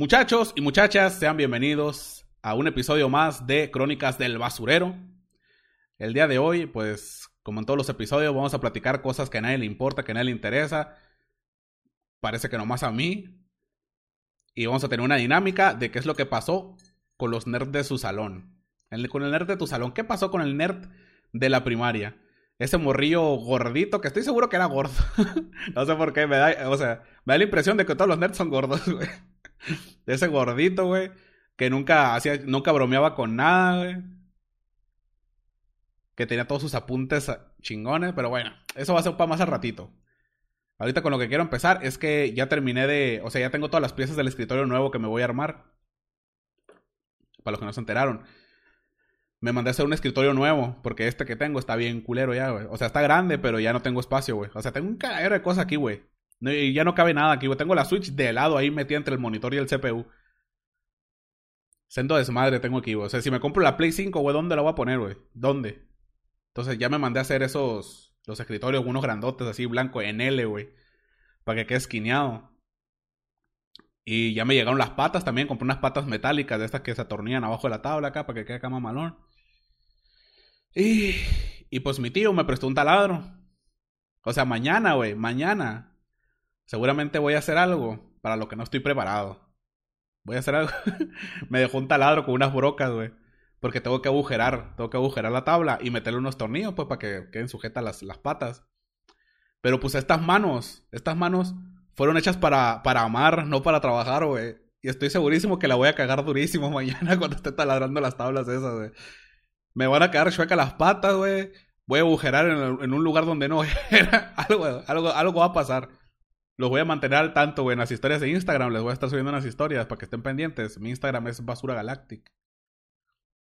Muchachos y muchachas, sean bienvenidos a un episodio más de Crónicas del Basurero. El día de hoy, pues, como en todos los episodios, vamos a platicar cosas que a nadie le importa, que a nadie le interesa. Parece que nomás a mí. Y vamos a tener una dinámica de qué es lo que pasó con los nerds de su salón. con el nerd de tu salón. ¿Qué pasó con el nerd de la primaria? Ese morrillo gordito, que estoy seguro que era gordo. no sé por qué, me da, o sea, me da la impresión de que todos los nerds son gordos, güey. Ese gordito, güey, que nunca hacía, nunca bromeaba con nada, güey. Que tenía todos sus apuntes chingones, pero bueno, eso va a ser para más al ratito. Ahorita con lo que quiero empezar es que ya terminé de, o sea, ya tengo todas las piezas del escritorio nuevo que me voy a armar. Para los que no se enteraron. Me mandé a hacer un escritorio nuevo, porque este que tengo está bien culero ya, güey. O sea, está grande, pero ya no tengo espacio, güey. O sea, tengo un cagadero de cosas aquí, güey. Y ya no cabe nada aquí, güey. Tengo la Switch de lado ahí metida entre el monitor y el CPU. Sendo desmadre tengo aquí, güey. O sea, si me compro la Play 5, güey, ¿dónde la voy a poner, güey? ¿Dónde? Entonces ya me mandé a hacer esos, los escritorios, unos grandotes así, blanco, en L, güey. Para que quede esquineado. Y ya me llegaron las patas también. Compré unas patas metálicas de estas que se atornillan abajo de la tabla acá para que quede acá más malón. Y, y pues mi tío me prestó un taladro. O sea, mañana, güey, mañana. Seguramente voy a hacer algo para lo que no estoy preparado. Voy a hacer algo. me dejó un taladro con unas brocas, güey. Porque tengo que agujerar, tengo que agujerar la tabla y meterle unos tornillos, pues, para que queden sujetas las, las patas. Pero pues estas manos, estas manos fueron hechas para, para amar, no para trabajar, güey. Y estoy segurísimo que la voy a cagar durísimo mañana cuando esté taladrando las tablas esas, güey. Me van a quedar chuecas las patas, güey. Voy a agujerar en, un lugar donde no era. algo, algo, algo va a pasar. Los voy a mantener al tanto, güey. En las historias de Instagram les voy a estar subiendo unas historias para que estén pendientes. Mi Instagram es Basura Galactic.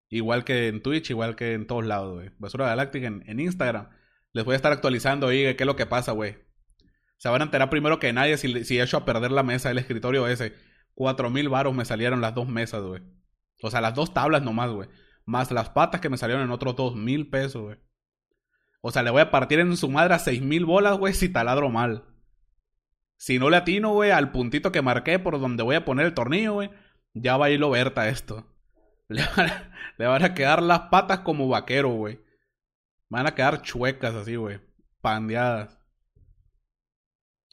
Igual que en Twitch, igual que en todos lados, güey. Basura Galactic en, en Instagram. Les voy a estar actualizando ahí qué es lo que pasa, güey. Se van a enterar primero que nadie si, si he hecho a perder la mesa del escritorio ese. Cuatro mil varos me salieron las dos mesas, güey. O sea, las dos tablas nomás, güey. Más las patas que me salieron en otros dos mil pesos, güey. O sea, le voy a partir en su madre a seis mil bolas, güey, si taladro mal. Si no le atino, güey, al puntito que marqué por donde voy a poner el tornillo, güey, ya va a ir lo verta esto. Le van, a, le quedar las patas como vaquero, güey. Van a quedar chuecas así, güey. Pandeadas.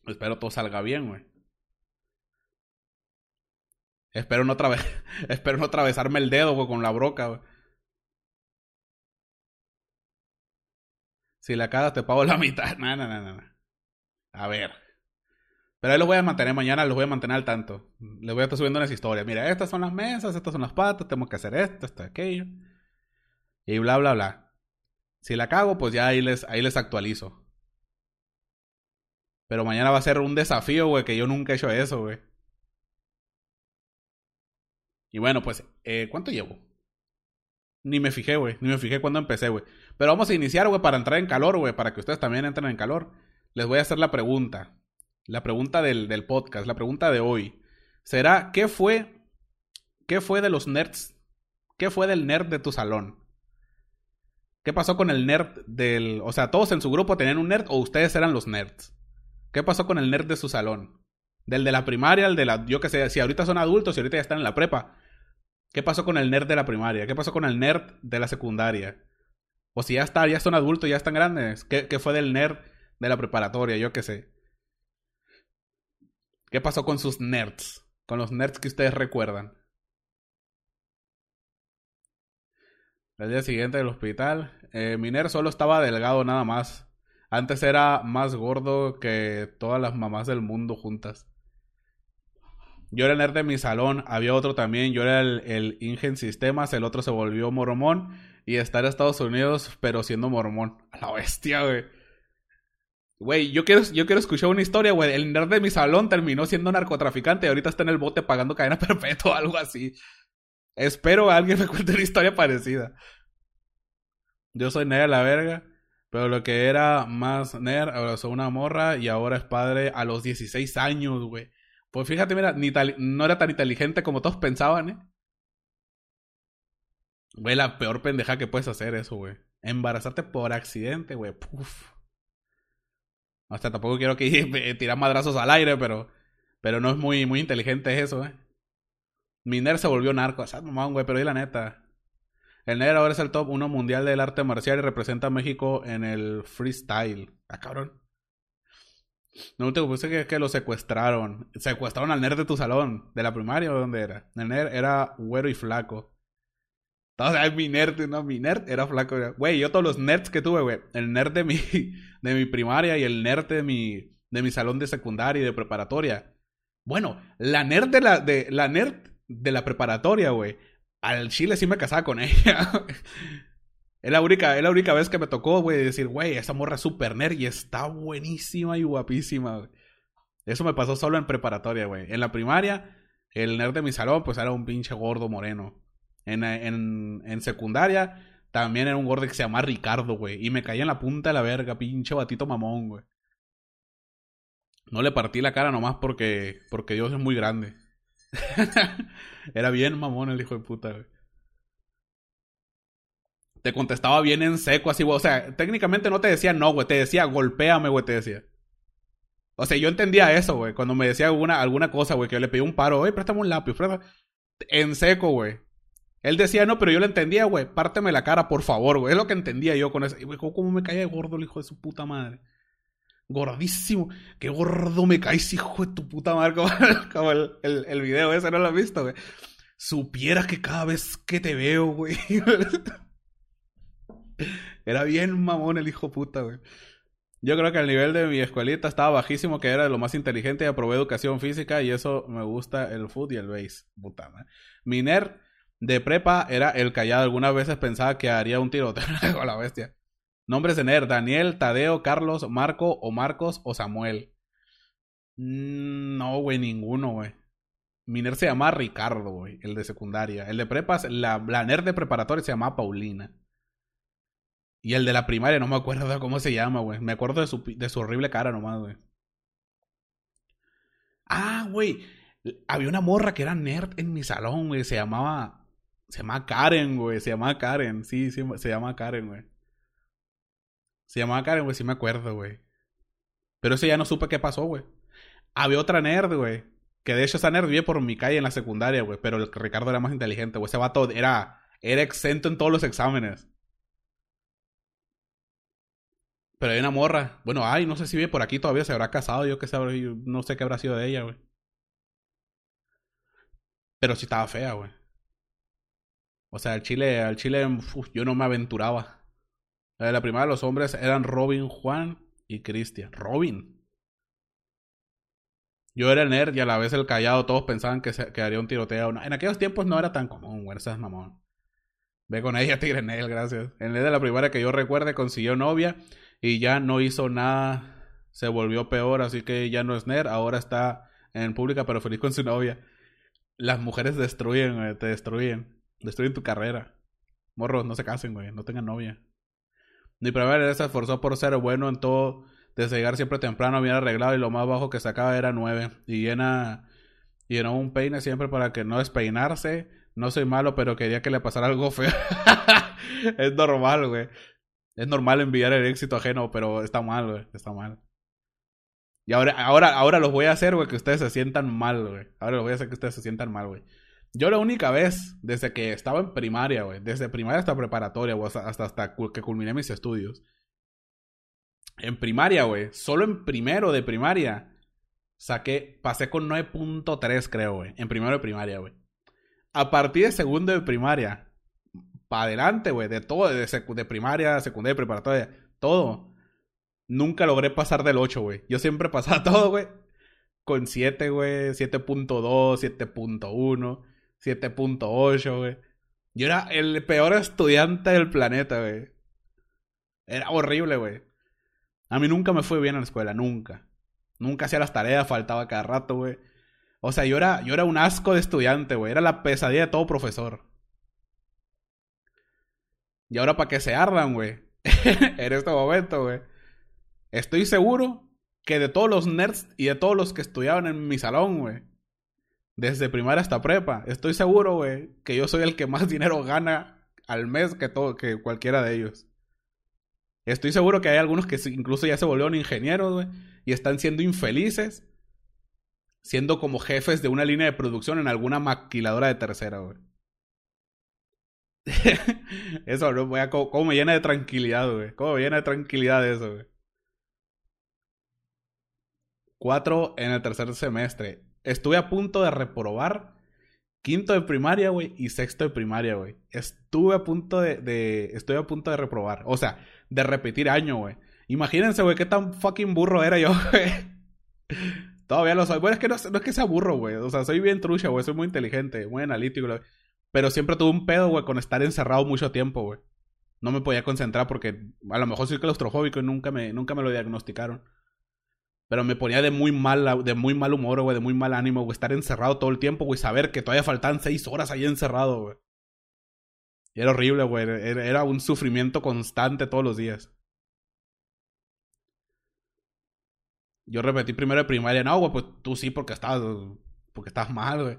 Espero todo salga bien, güey. Espero no, Espero no atravesarme el dedo, güey, con la broca, güey. Si la cagas te pago la mitad. No, no, no, no. A ver. Pero ahí los voy a mantener mañana, los voy a mantener al tanto. Les voy a estar subiendo unas historias. Mira, estas son las mesas, estas son las patas, tenemos que hacer esto, esto, aquello. Y bla, bla, bla. Si la cago, pues ya ahí les, ahí les actualizo. Pero mañana va a ser un desafío, güey, que yo nunca he hecho eso, güey. Y bueno, pues, eh, ¿cuánto llevo? Ni me fijé, güey. Ni me fijé cuando empecé, güey. Pero vamos a iniciar, güey, para entrar en calor, güey. Para que ustedes también entren en calor. Les voy a hacer la pregunta. La pregunta del, del podcast. La pregunta de hoy. Será, ¿qué fue? ¿Qué fue de los nerds? ¿Qué fue del nerd de tu salón? ¿Qué pasó con el nerd del... O sea, todos en su grupo tenían un nerd o ustedes eran los nerds? ¿Qué pasó con el nerd de su salón? Del de la primaria, el de la, yo qué sé, si ahorita son adultos y ahorita ya están en la prepa. ¿Qué pasó con el nerd de la primaria? ¿Qué pasó con el nerd de la secundaria? O si ya está, ya son adultos, ya están grandes. ¿Qué, qué fue del nerd de la preparatoria? Yo qué sé. ¿Qué pasó con sus nerds? Con los nerds que ustedes recuerdan. El día siguiente del hospital, eh, mi nerd solo estaba delgado nada más. Antes era más gordo que todas las mamás del mundo juntas. Yo era el nerd de mi salón, había otro también, yo era el, el Ingen Sistemas, el otro se volvió mormón y está en Estados Unidos, pero siendo mormón. A la bestia, güey. Güey, yo quiero, yo quiero escuchar una historia, güey. El nerd de mi salón terminó siendo narcotraficante y ahorita está en el bote pagando cadena perpetua o algo así. Espero que alguien me cuente una historia parecida. Yo soy nerd a la verga. Pero lo que era más nerd, abrazó una morra y ahora es padre a los 16 años, güey. Pues fíjate, mira, no era tan inteligente como todos pensaban, ¿eh? Güey, la peor pendeja que puedes hacer eso, güey. Embarazarte por accidente, güey. Puf. Hasta tampoco quiero que tirar madrazos al aire, pero pero no es muy muy inteligente eso, ¿eh? Mi nerd se volvió narco. O sea, mamón, güey, pero ahí la neta. El nerd ahora es el top 1 mundial del arte marcial y representa a México en el freestyle. Ah, cabrón. No te puse que, que lo secuestraron. Secuestraron al nerd de tu salón, de la primaria o dónde era. El nerd era güero y flaco. O sea, mi nerd, no, mi nerd era flaco. Güey, yo todos los nerds que tuve, güey. El nerd de mi, de mi primaria y el nerd de mi, de mi salón de secundaria y de preparatoria. Bueno, la nerd de la, de, la nerd de la preparatoria, güey. Al chile sí me casaba con ella. es la única, es la única vez que me tocó, güey, decir, güey, esa morra es super nerd y está buenísima y guapísima, güey. Eso me pasó solo en preparatoria, güey. En la primaria, el nerd de mi salón, pues era un pinche gordo moreno. En, en, en secundaria, también era un gordo que se llama Ricardo, güey. Y me caía en la punta de la verga, pinche batito mamón, güey. No le partí la cara nomás porque, porque Dios es muy grande. Era bien mamón el hijo de puta, güey. Te contestaba bien en seco, así, güey. O sea, técnicamente no te decía no, güey. Te decía golpéame, güey, te decía. O sea, yo entendía eso, güey. Cuando me decía alguna, alguna cosa, güey, que yo le pedí un paro, oye, préstame un lápiz, préstame. En seco, güey. Él decía no, pero yo le entendía, güey. Párteme la cara, por favor, güey. Es lo que entendía yo con eso. Y, güey, ¿cómo me caía gordo el hijo de su puta madre? Gordísimo. Qué gordo me caes, hijo de tu puta madre. Como, el, el, video ese, ¿no lo has visto, güey? Supieras que cada vez que te veo, güey. Era bien mamón el hijo puta, güey. Yo creo que el nivel de mi escuelita estaba bajísimo, que era de lo más inteligente y aprobé educación física y eso me gusta el foot y el base. Puta, madre. Mi nerd de prepa era el callado. Algunas veces pensaba que haría un tiroteo con la bestia. Nombres de nerd: Daniel, Tadeo, Carlos, Marco o Marcos o Samuel. Mm, no, güey, ninguno, güey. Mi nerd se llama Ricardo, güey, el de secundaria. El de prepas, la, la nerd de preparatoria se llama Paulina. Y el de la primaria, no me acuerdo cómo se llama, güey. Me acuerdo de su, de su horrible cara nomás, güey. Ah, güey. Había una morra que era nerd en mi salón, güey. Se llamaba. Se llamaba Karen, güey. Se llamaba Karen. Sí, sí, se llama Karen, güey. Se llamaba Karen, güey, sí me acuerdo, güey. Pero ese ya no supe qué pasó, güey. Había otra nerd, güey. Que de hecho esa nerd vive por mi calle en la secundaria, güey. Pero el Ricardo era más inteligente, güey. Ese vato era, era exento en todos los exámenes. Pero hay una morra. Bueno, ay, no sé si vive por aquí todavía. Se habrá casado. Yo qué sé, no sé qué habrá sido de ella, güey. Pero sí estaba fea, güey. O sea, al chile, al chile, yo no me aventuraba. La de la los hombres eran Robin, Juan y Cristian. Robin. Yo era el nerd y a la vez el callado. Todos pensaban que, se, haría un tiroteo. En aquellos tiempos no era tan común, güey. Esa es mamón. Ve con ella, Tigre Nel, gracias. En el de la primaria que yo recuerde, consiguió novia y ya no hizo nada. Se volvió peor, así que ya no es nerd. Ahora está en pública, pero feliz con su novia. Las mujeres destruyen. Te destruyen. Destruyen tu carrera. Morros, no se casen, güey. No tengan novia. Mi primera se esforzó por ser bueno en todo, desde llegar siempre temprano, bien arreglado y lo más bajo que sacaba era nueve. Y llena, llenó un peine siempre para que no despeinarse. No soy malo, pero quería que le pasara algo feo. es normal, güey. Es normal enviar el éxito ajeno, pero está mal, güey. Está mal. Y ahora, ahora, ahora los voy a hacer, güey, que ustedes se sientan mal, güey. Ahora los voy a hacer que ustedes se sientan mal, güey. Yo la única vez, desde que estaba en primaria, güey, desde primaria hasta preparatoria, güey, hasta, hasta, que culminé mis estudios. En primaria, güey, solo en primero de primaria, saqué, pasé con 9.3, creo, güey, en primero de primaria, güey. A partir de segundo de primaria, para adelante, güey, de todo, de, de primaria, secundaria, preparatoria, todo. Nunca logré pasar del 8, güey. Yo siempre pasaba todo, güey, con 7, güey, 7.2, 7.1. 7.8, güey. Yo era el peor estudiante del planeta, güey. Era horrible, güey. A mí nunca me fue bien en la escuela, nunca. Nunca hacía las tareas, faltaba cada rato, güey. O sea, yo era, yo era un asco de estudiante, güey. Era la pesadilla de todo profesor. Y ahora para que se ardan, güey. en este momento, güey. Estoy seguro que de todos los nerds y de todos los que estudiaban en mi salón, güey desde primaria hasta prepa. Estoy seguro, güey, que yo soy el que más dinero gana al mes que, todo, que cualquiera de ellos. Estoy seguro que hay algunos que incluso ya se volvieron ingenieros, güey, y están siendo infelices siendo como jefes de una línea de producción en alguna maquiladora de tercera, güey. eso, ¿no? ¿Cómo, me llena de tranquilidad, güey? ¿Cómo me llena de tranquilidad eso, güey? Cuatro en el tercer semestre. Estuve a punto de reprobar quinto de primaria, güey, y sexto de primaria, güey. Estuve a punto de, de, a punto de reprobar. O sea, de repetir año, güey. Imagínense, güey, qué tan fucking burro era yo, güey. Todavía lo soy. Bueno, es que no, no es que sea burro, güey. O sea, soy bien trucha, güey. Soy muy inteligente, muy analítico. Pero siempre tuve un pedo, güey, con estar encerrado mucho tiempo, güey. No me podía concentrar porque a lo mejor soy claustrofóbico y nunca me, nunca me lo diagnosticaron. Pero me ponía de muy mal, de muy mal humor, güey, de muy mal ánimo, güey. Estar encerrado todo el tiempo, güey. Saber que todavía faltan seis horas ahí encerrado, era horrible, güey. Era, un sufrimiento constante todos los días. Yo repetí primero de primaria. No, güey, pues tú sí porque estabas, porque estás mal, güey.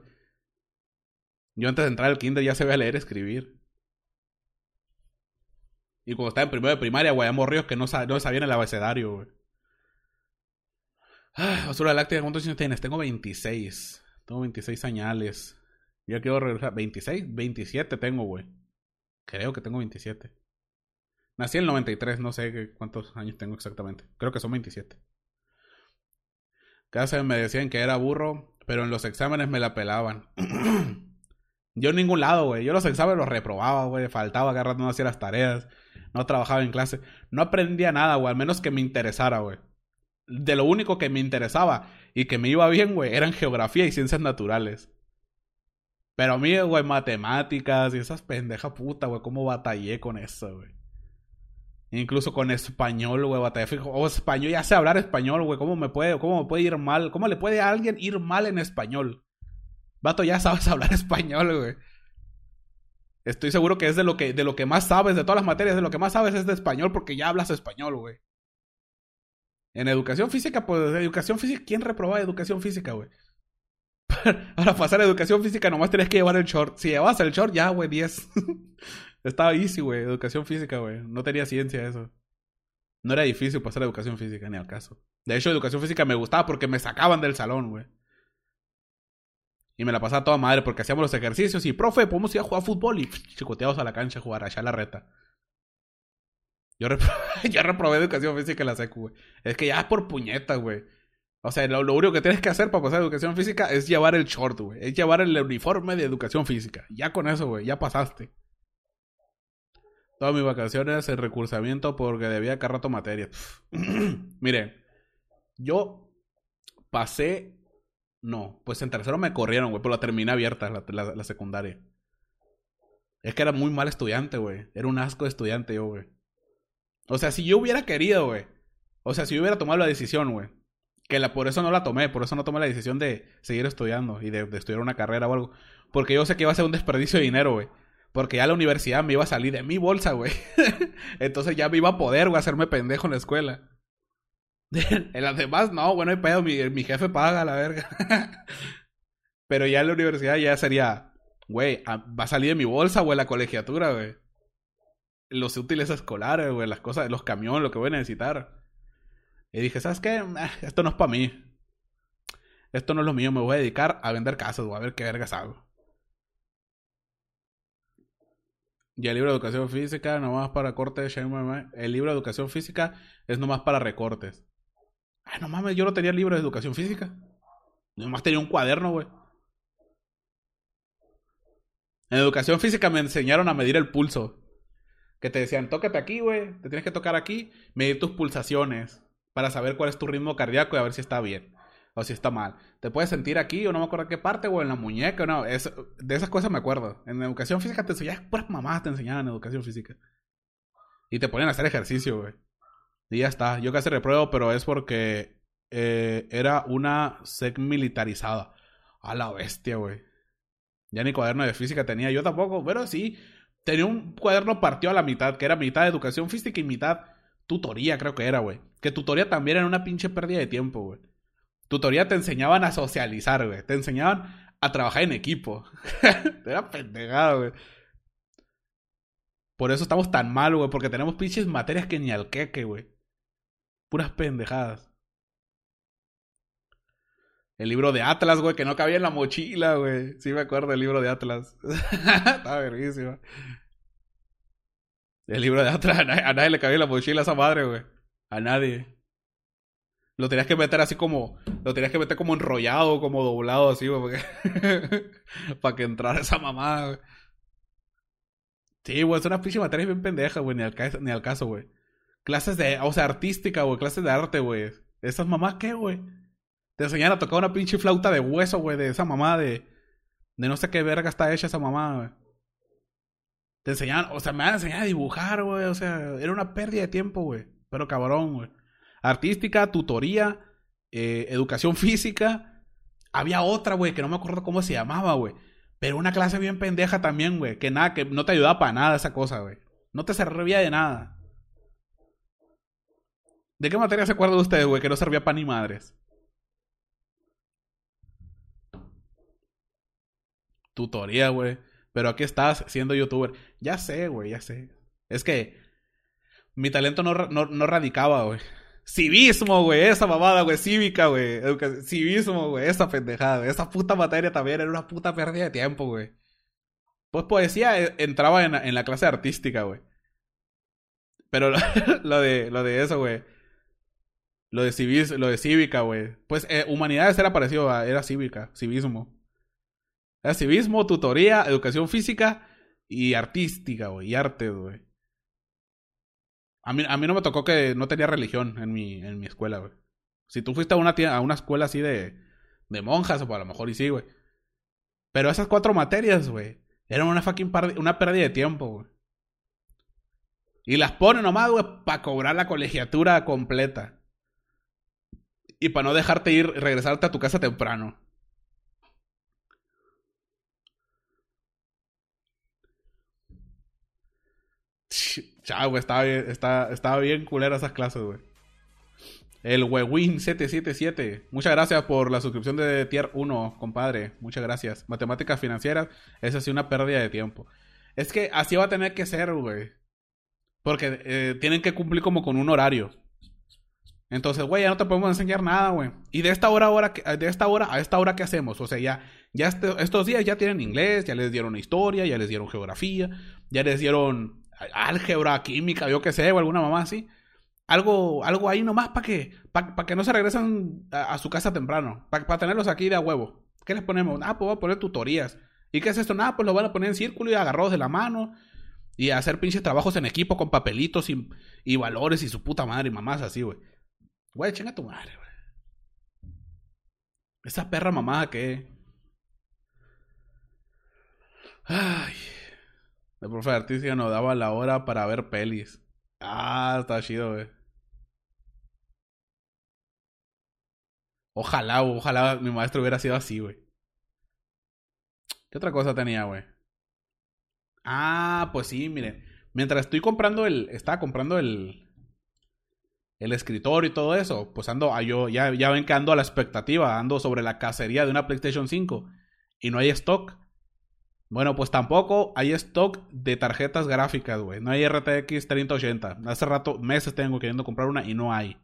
Yo antes de entrar al kinder ya sabía leer escribir. Y cuando estaba en primero de primaria, güey, ríos que no, no sabían el abecedario, güey. Ah, basura láctea, ¿cuántos años tienes? Tengo 26. Tengo 26 añales. Ya quiero regresar. ¿26? 27 tengo, güey. Creo que tengo 27. Nací en el 93, no sé cuántos años tengo exactamente. Creo que son 27. Cada vez me decían que era burro, pero en los exámenes me la pelaban. Yo en ningún lado, güey. Yo los exámenes los reprobaba, güey. Faltaba agarrando no hacía las tareas. No trabajaba en clase. No aprendía nada, güey. Al menos que me interesara, güey. De lo único que me interesaba y que me iba bien, güey, eran geografía y ciencias naturales. Pero a mí, güey, matemáticas y esas pendejas puta, güey, cómo batallé con eso, güey. Incluso con español, güey, batallé. O español, ya sé hablar español, güey. ¿Cómo me puede, cómo me puede ir mal? ¿Cómo le puede a alguien ir mal en español? Vato, ya sabes hablar español, güey. Estoy seguro que es de lo que, de lo que más sabes, de todas las materias, de lo que más sabes es de español porque ya hablas español, güey. En educación física, pues, educación física, ¿quién reprobaba educación física, güey? Para pasar a educación física nomás tienes que llevar el short. Si llevas el short, ya, güey, 10. Estaba easy, güey, educación física, güey. No tenía ciencia eso. No era difícil pasar a educación física, ni al caso. De hecho, educación física me gustaba porque me sacaban del salón, güey. Y me la pasaba toda madre porque hacíamos los ejercicios y, profe, podemos ir a jugar fútbol y chicoteados a la cancha a jugar, allá la reta. Yo, reprobé educación física en la secu, güey. Es que ya es por puñetas, güey. O sea, lo, único que tienes que hacer para pasar educación física es llevar el short, güey. Es llevar el uniforme de educación física. Ya con eso, güey, ya pasaste. Todas mis vacaciones en recursamiento porque debía cada rato materias. Mire, yo pasé no, pues en tercero me corrieron, güey, pero la terminé abierta, la, secundaria. Es que era muy mal estudiante, güey. Era un asco de estudiante yo, güey. O sea, si yo hubiera querido, güey. O sea, si yo hubiera tomado la decisión, güey. Que la, por eso no la tomé, por eso no tomé la decisión de seguir estudiando y de, estudiar una carrera o algo. Porque yo sé que iba a ser un desperdicio de dinero, güey. Porque ya la universidad me iba a salir de mi bolsa, güey. Entonces ya me iba a poder, güey, hacerme pendejo en la escuela. en las demás, no, bueno, hay pedo, mi, mi jefe paga la verga. Pero ya en la universidad ya sería, güey, va a salir de mi bolsa, güey, la colegiatura, güey. Los útiles escolares, güey, las cosas, los camiones, lo que voy a necesitar. Y dije, ¿sabes qué? Ah, esto no es para mí. Esto no es lo mío, me voy a dedicar a vender casas, güey, a ver qué vergas hago. Y el libro de educación física, nomás para cortes. El libro de educación física es nomás para recortes. Ay, no mames, yo no tenía libro de educación física. Nomás tenía un cuaderno, güey. En educación física me enseñaron a medir el pulso. Que te decían, tócate aquí, güey. Te tienes que tocar aquí, medir tus pulsaciones. Para saber cuál es tu ritmo cardíaco y a ver si está bien. O si está mal. Te puedes sentir aquí o no me acuerdo qué parte, o en la muñeca o no. de esas cosas me acuerdo. En educación física te enseñaban, puras mamás te enseñaban en educación física. Y te ponían a hacer ejercicio, güey. Y ya está. Yo casi repruebo, pero es porque eh, era una sec militarizada. A la bestia, güey. Ya ni cuaderno de física tenía. Yo tampoco, pero sí. Tenía un cuaderno partido a la mitad, que era mitad educación física y mitad tutoría, creo que era, güey. Que tutoría también era una pinche pérdida de tiempo, güey. Tutoría te enseñaban a socializar, güey. Te enseñaban a trabajar en equipo. era pendejado, güey. Por eso estamos tan mal, güey. Porque tenemos pinches materias que ni al queque, güey. Puras pendejadas. El libro de Atlas, güey, que no cabía en la mochila, güey. Sí me acuerdo del libro de Atlas. Estaba verguísima. El libro de Atlas, a nadie, a nadie le cabía en la mochila a esa madre, güey. A nadie. Lo tenías que meter así como. Lo tenías que meter como enrollado, como doblado, así, güey. Para que entrara esa mamada, güey. Sí, güey, es una pinche materia bien pendeja, güey. Ni al, ni al caso, güey. Clases de. O sea, artística, güey. Clases de arte, güey. ¿Esas mamás qué, güey? Te enseñan a tocar una pinche flauta de hueso, güey. De esa mamá de. De no sé qué verga está hecha esa mamá, güey. Te enseñan. O sea, me van a enseñar a dibujar, güey. O sea, era una pérdida de tiempo, güey. Pero cabrón, güey. Artística, tutoría, eh, educación física. Había otra, güey, que no me acuerdo cómo se llamaba, güey. Pero una clase bien pendeja también, güey. Que nada, que no te ayudaba para nada esa cosa, güey. No te servía de nada. ¿De qué materia se acuerda usted, güey? Que no servía para ni madres. Tutoría, güey. Pero aquí estás siendo youtuber. Ya sé, güey, ya sé. Es que mi talento no, no, no radicaba, güey. Civismo, güey, esa mamada, güey, cívica, güey. Civismo, güey, esa pendejada, Esa puta materia también era una puta pérdida de tiempo, güey. Pues poesía eh, entraba en, en la clase artística, güey. Pero lo, de, lo de eso, güey. Lo de, civis, lo de cívica, güey. Pues eh, humanidades era parecido a... Era cívica, civismo. Era civismo, tutoría, educación física y artística, güey. Y arte, güey. A mí, a mí no me tocó que no tenía religión en mi, en mi escuela, güey. Si tú fuiste a una, a una escuela así de, de monjas, o a lo mejor y sí, güey. Pero esas cuatro materias, güey, eran una fucking una pérdida de tiempo, güey. Y las ponen nomás, güey, para cobrar la colegiatura completa. Y para no dejarte ir, regresarte a tu casa temprano. Chao, güey, estaba bien, estaba, bien culera esas clases, güey. El Wewin777. Muchas gracias por la suscripción de Tier 1, compadre. Muchas gracias. Matemáticas financieras, esa sí una pérdida de tiempo. Es que así va a tener que ser, güey. Porque eh, tienen que cumplir como con un horario. Entonces, güey, ya no te podemos enseñar nada, güey. Y de esta hora, hora, de esta hora a esta hora, ¿qué hacemos? O sea, ya, ya este, estos días ya tienen inglés, ya les dieron historia, ya les dieron geografía, ya les dieron álgebra, química, yo qué sé, o alguna mamá así. Algo, algo ahí nomás para que, para que no se regresen a, su casa temprano. Para tenerlos aquí de a huevo. ¿Qué les ponemos? Ah, pues voy a poner tutorías. ¿Y qué es esto? Nada, pues lo van a poner en círculo y agarrados de la mano. Y hacer pinches trabajos en equipo con papelitos y, y valores y su puta madre y mamás así, güey. Güey, chinga tu madre, güey. Esa perra mamada que. Ay. El profe de artística nos daba la hora para ver pelis. Ah, está chido, güey. Ojalá, ojalá mi maestro hubiera sido así, güey. ¿Qué otra cosa tenía, güey? Ah, pues sí, miren. Mientras estoy comprando el. Estaba comprando el. El escritorio y todo eso. Pues ando. Ah, yo, ya, ya ven que ando a la expectativa. Ando sobre la cacería de una PlayStation 5. Y no hay stock. Bueno, pues tampoco hay stock de tarjetas gráficas, güey. No hay RTX 3080. Hace rato, meses tengo queriendo comprar una y no hay.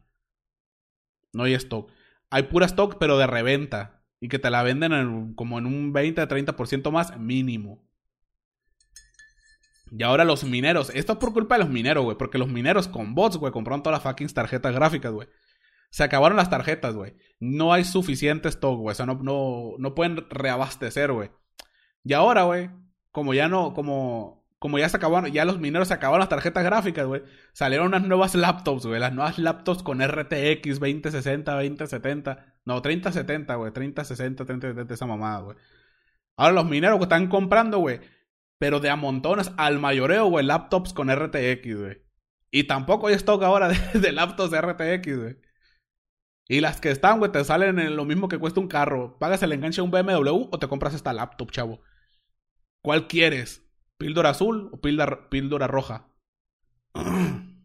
No hay stock. Hay pura stock, pero de reventa. Y que te la venden como en un 20-30% más mínimo. Y ahora los mineros. Esto es por culpa de los mineros, güey. Porque los mineros con bots, güey, compraron todas las fucking tarjetas gráficas, güey. Se acabaron las tarjetas, güey. No hay suficiente stock, güey. O sea, no, no, no pueden reabastecer, güey. Y ahora, güey, como ya no, como, como ya se acabaron, ya los mineros se acabaron las tarjetas gráficas, güey, salieron unas nuevas laptops, güey, las nuevas laptops con RTX 2060, 2070, no, 3070, güey, 3060, 3070, esa mamada, güey. Ahora los mineros que están comprando, güey, pero de a montones al mayoreo, güey, laptops con RTX, güey. Y tampoco hay stock ahora de, de laptops de RTX, güey. Y las que están, güey, te salen en lo mismo que cuesta un carro. Pagas el enganche a un BMW o te compras esta laptop, chavo. ¿Cuál quieres? ¿Píldora azul o píldora, roja?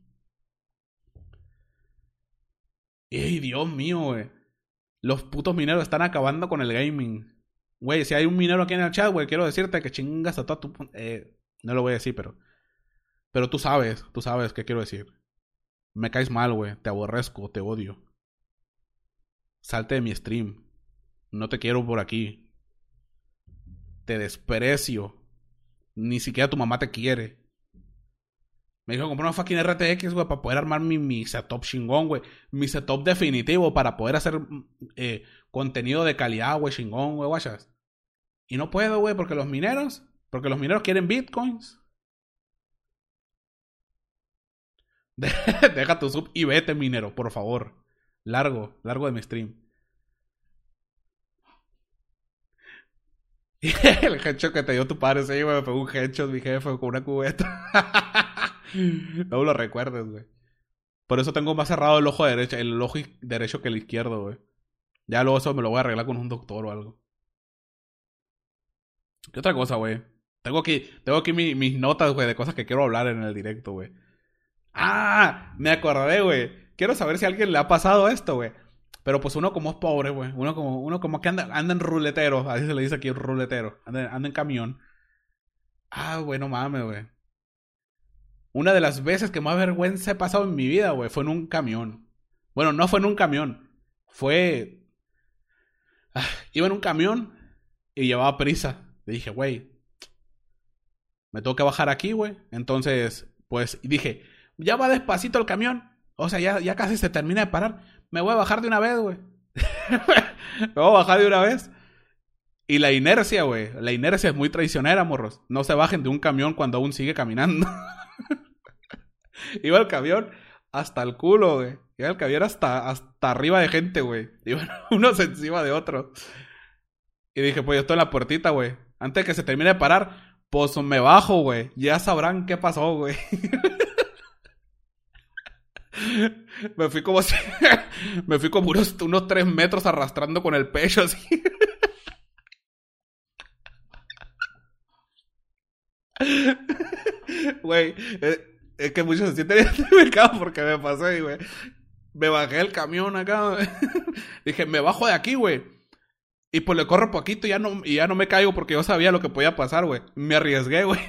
Ey, Dios mío, güey. Los putos mineros están acabando con el gaming. Güey, si hay un minero aquí en el chat, güey, quiero decirte que chingas a toda tu... Eh, no lo voy a decir, pero... Pero tú sabes, tú sabes qué quiero decir. Me caes mal, güey. Te aborrezco, te odio. Salte de mi stream. No te quiero por aquí. Te desprecio. Ni siquiera tu mamá te quiere. Me dijo comprar una fucking RTX, güey, para poder armar mi, mi setup chingón, güey. Mi setup definitivo para poder hacer eh, contenido de calidad, güey, chingón, güey, guachas. Y no puedo, güey, porque los mineros, porque los mineros quieren bitcoins. Deja tu sub y vete, minero, por favor. Largo, largo de mi stream. el headshot que te dio tu padre, sí, güey, pegó un headshot mi jefe con una cubeta. no lo recuerdes, güey. Por eso tengo más cerrado el ojo derecho, el ojo derecho que el izquierdo, güey. Ya luego eso me lo voy a arreglar con un doctor o algo. ¿Qué otra cosa, güey? Tengo aquí, tengo aquí mis notas, güey, de cosas que quiero hablar en el directo, güey. Ah, me acordé, güey. Quiero saber si a alguien le ha pasado esto, güey. Pero pues uno como es pobre, güey. Uno como, uno como que anda, en ruletero. Así se le dice aquí, ruletero. Anda, anda en camión. Ah, güey, no mames, güey. Una de las veces que más vergüenza he pasado en mi vida, güey, fue en un camión. Bueno, no fue en un camión. Fue... Ah, iba en un camión y llevaba prisa. Le dije, güey, me tengo que bajar aquí, güey. Entonces, pues dije, ya va despacito el camión. O sea, ya, ya casi se termina de parar. Me voy a bajar de una vez, güey. me voy a bajar de una vez. Y la inercia, güey. La inercia es muy traicionera, morros. No se bajen de un camión cuando aún sigue caminando. Iba el camión hasta el culo, güey. Iba el camión hasta, hasta arriba de gente, güey. Iban unos encima de otros. Y dije, pues yo estoy en la puertita, güey. Antes de que se termine de parar, pues me bajo, güey. Ya sabrán qué pasó, güey. me fui como me fui como unos, unos tres metros arrastrando con el pecho así. Güey, eh, es que muchos se sienten identificados porque me pasó y, güey. Me bajé el camión acá. Dije, me bajo de aquí, güey. Y pues le corro poquito y ya no, y ya no me caigo porque yo sabía lo que podía pasar, güey. Me arriesgué, güey.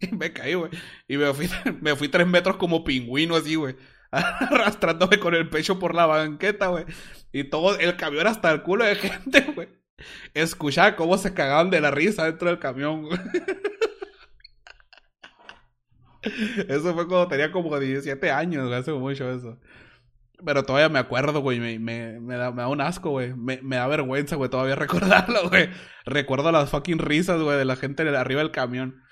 Y me caí, güey. Y me fui, me fui tres metros como pingüino así, güey. Arrastrándome con el pecho por la banqueta, güey. Y todo el camión hasta el culo de gente, güey. Escuchaba cómo se cagaban de la risa dentro del camión, güey. Eso fue cuando tenía como 17 años, hace mucho eso. Pero todavía me acuerdo, güey, me da un asco, güey. Me, me da vergüenza, güey, todavía recordarlo, güey. Recuerdo las fucking risas, güey, de la gente de arriba del camión.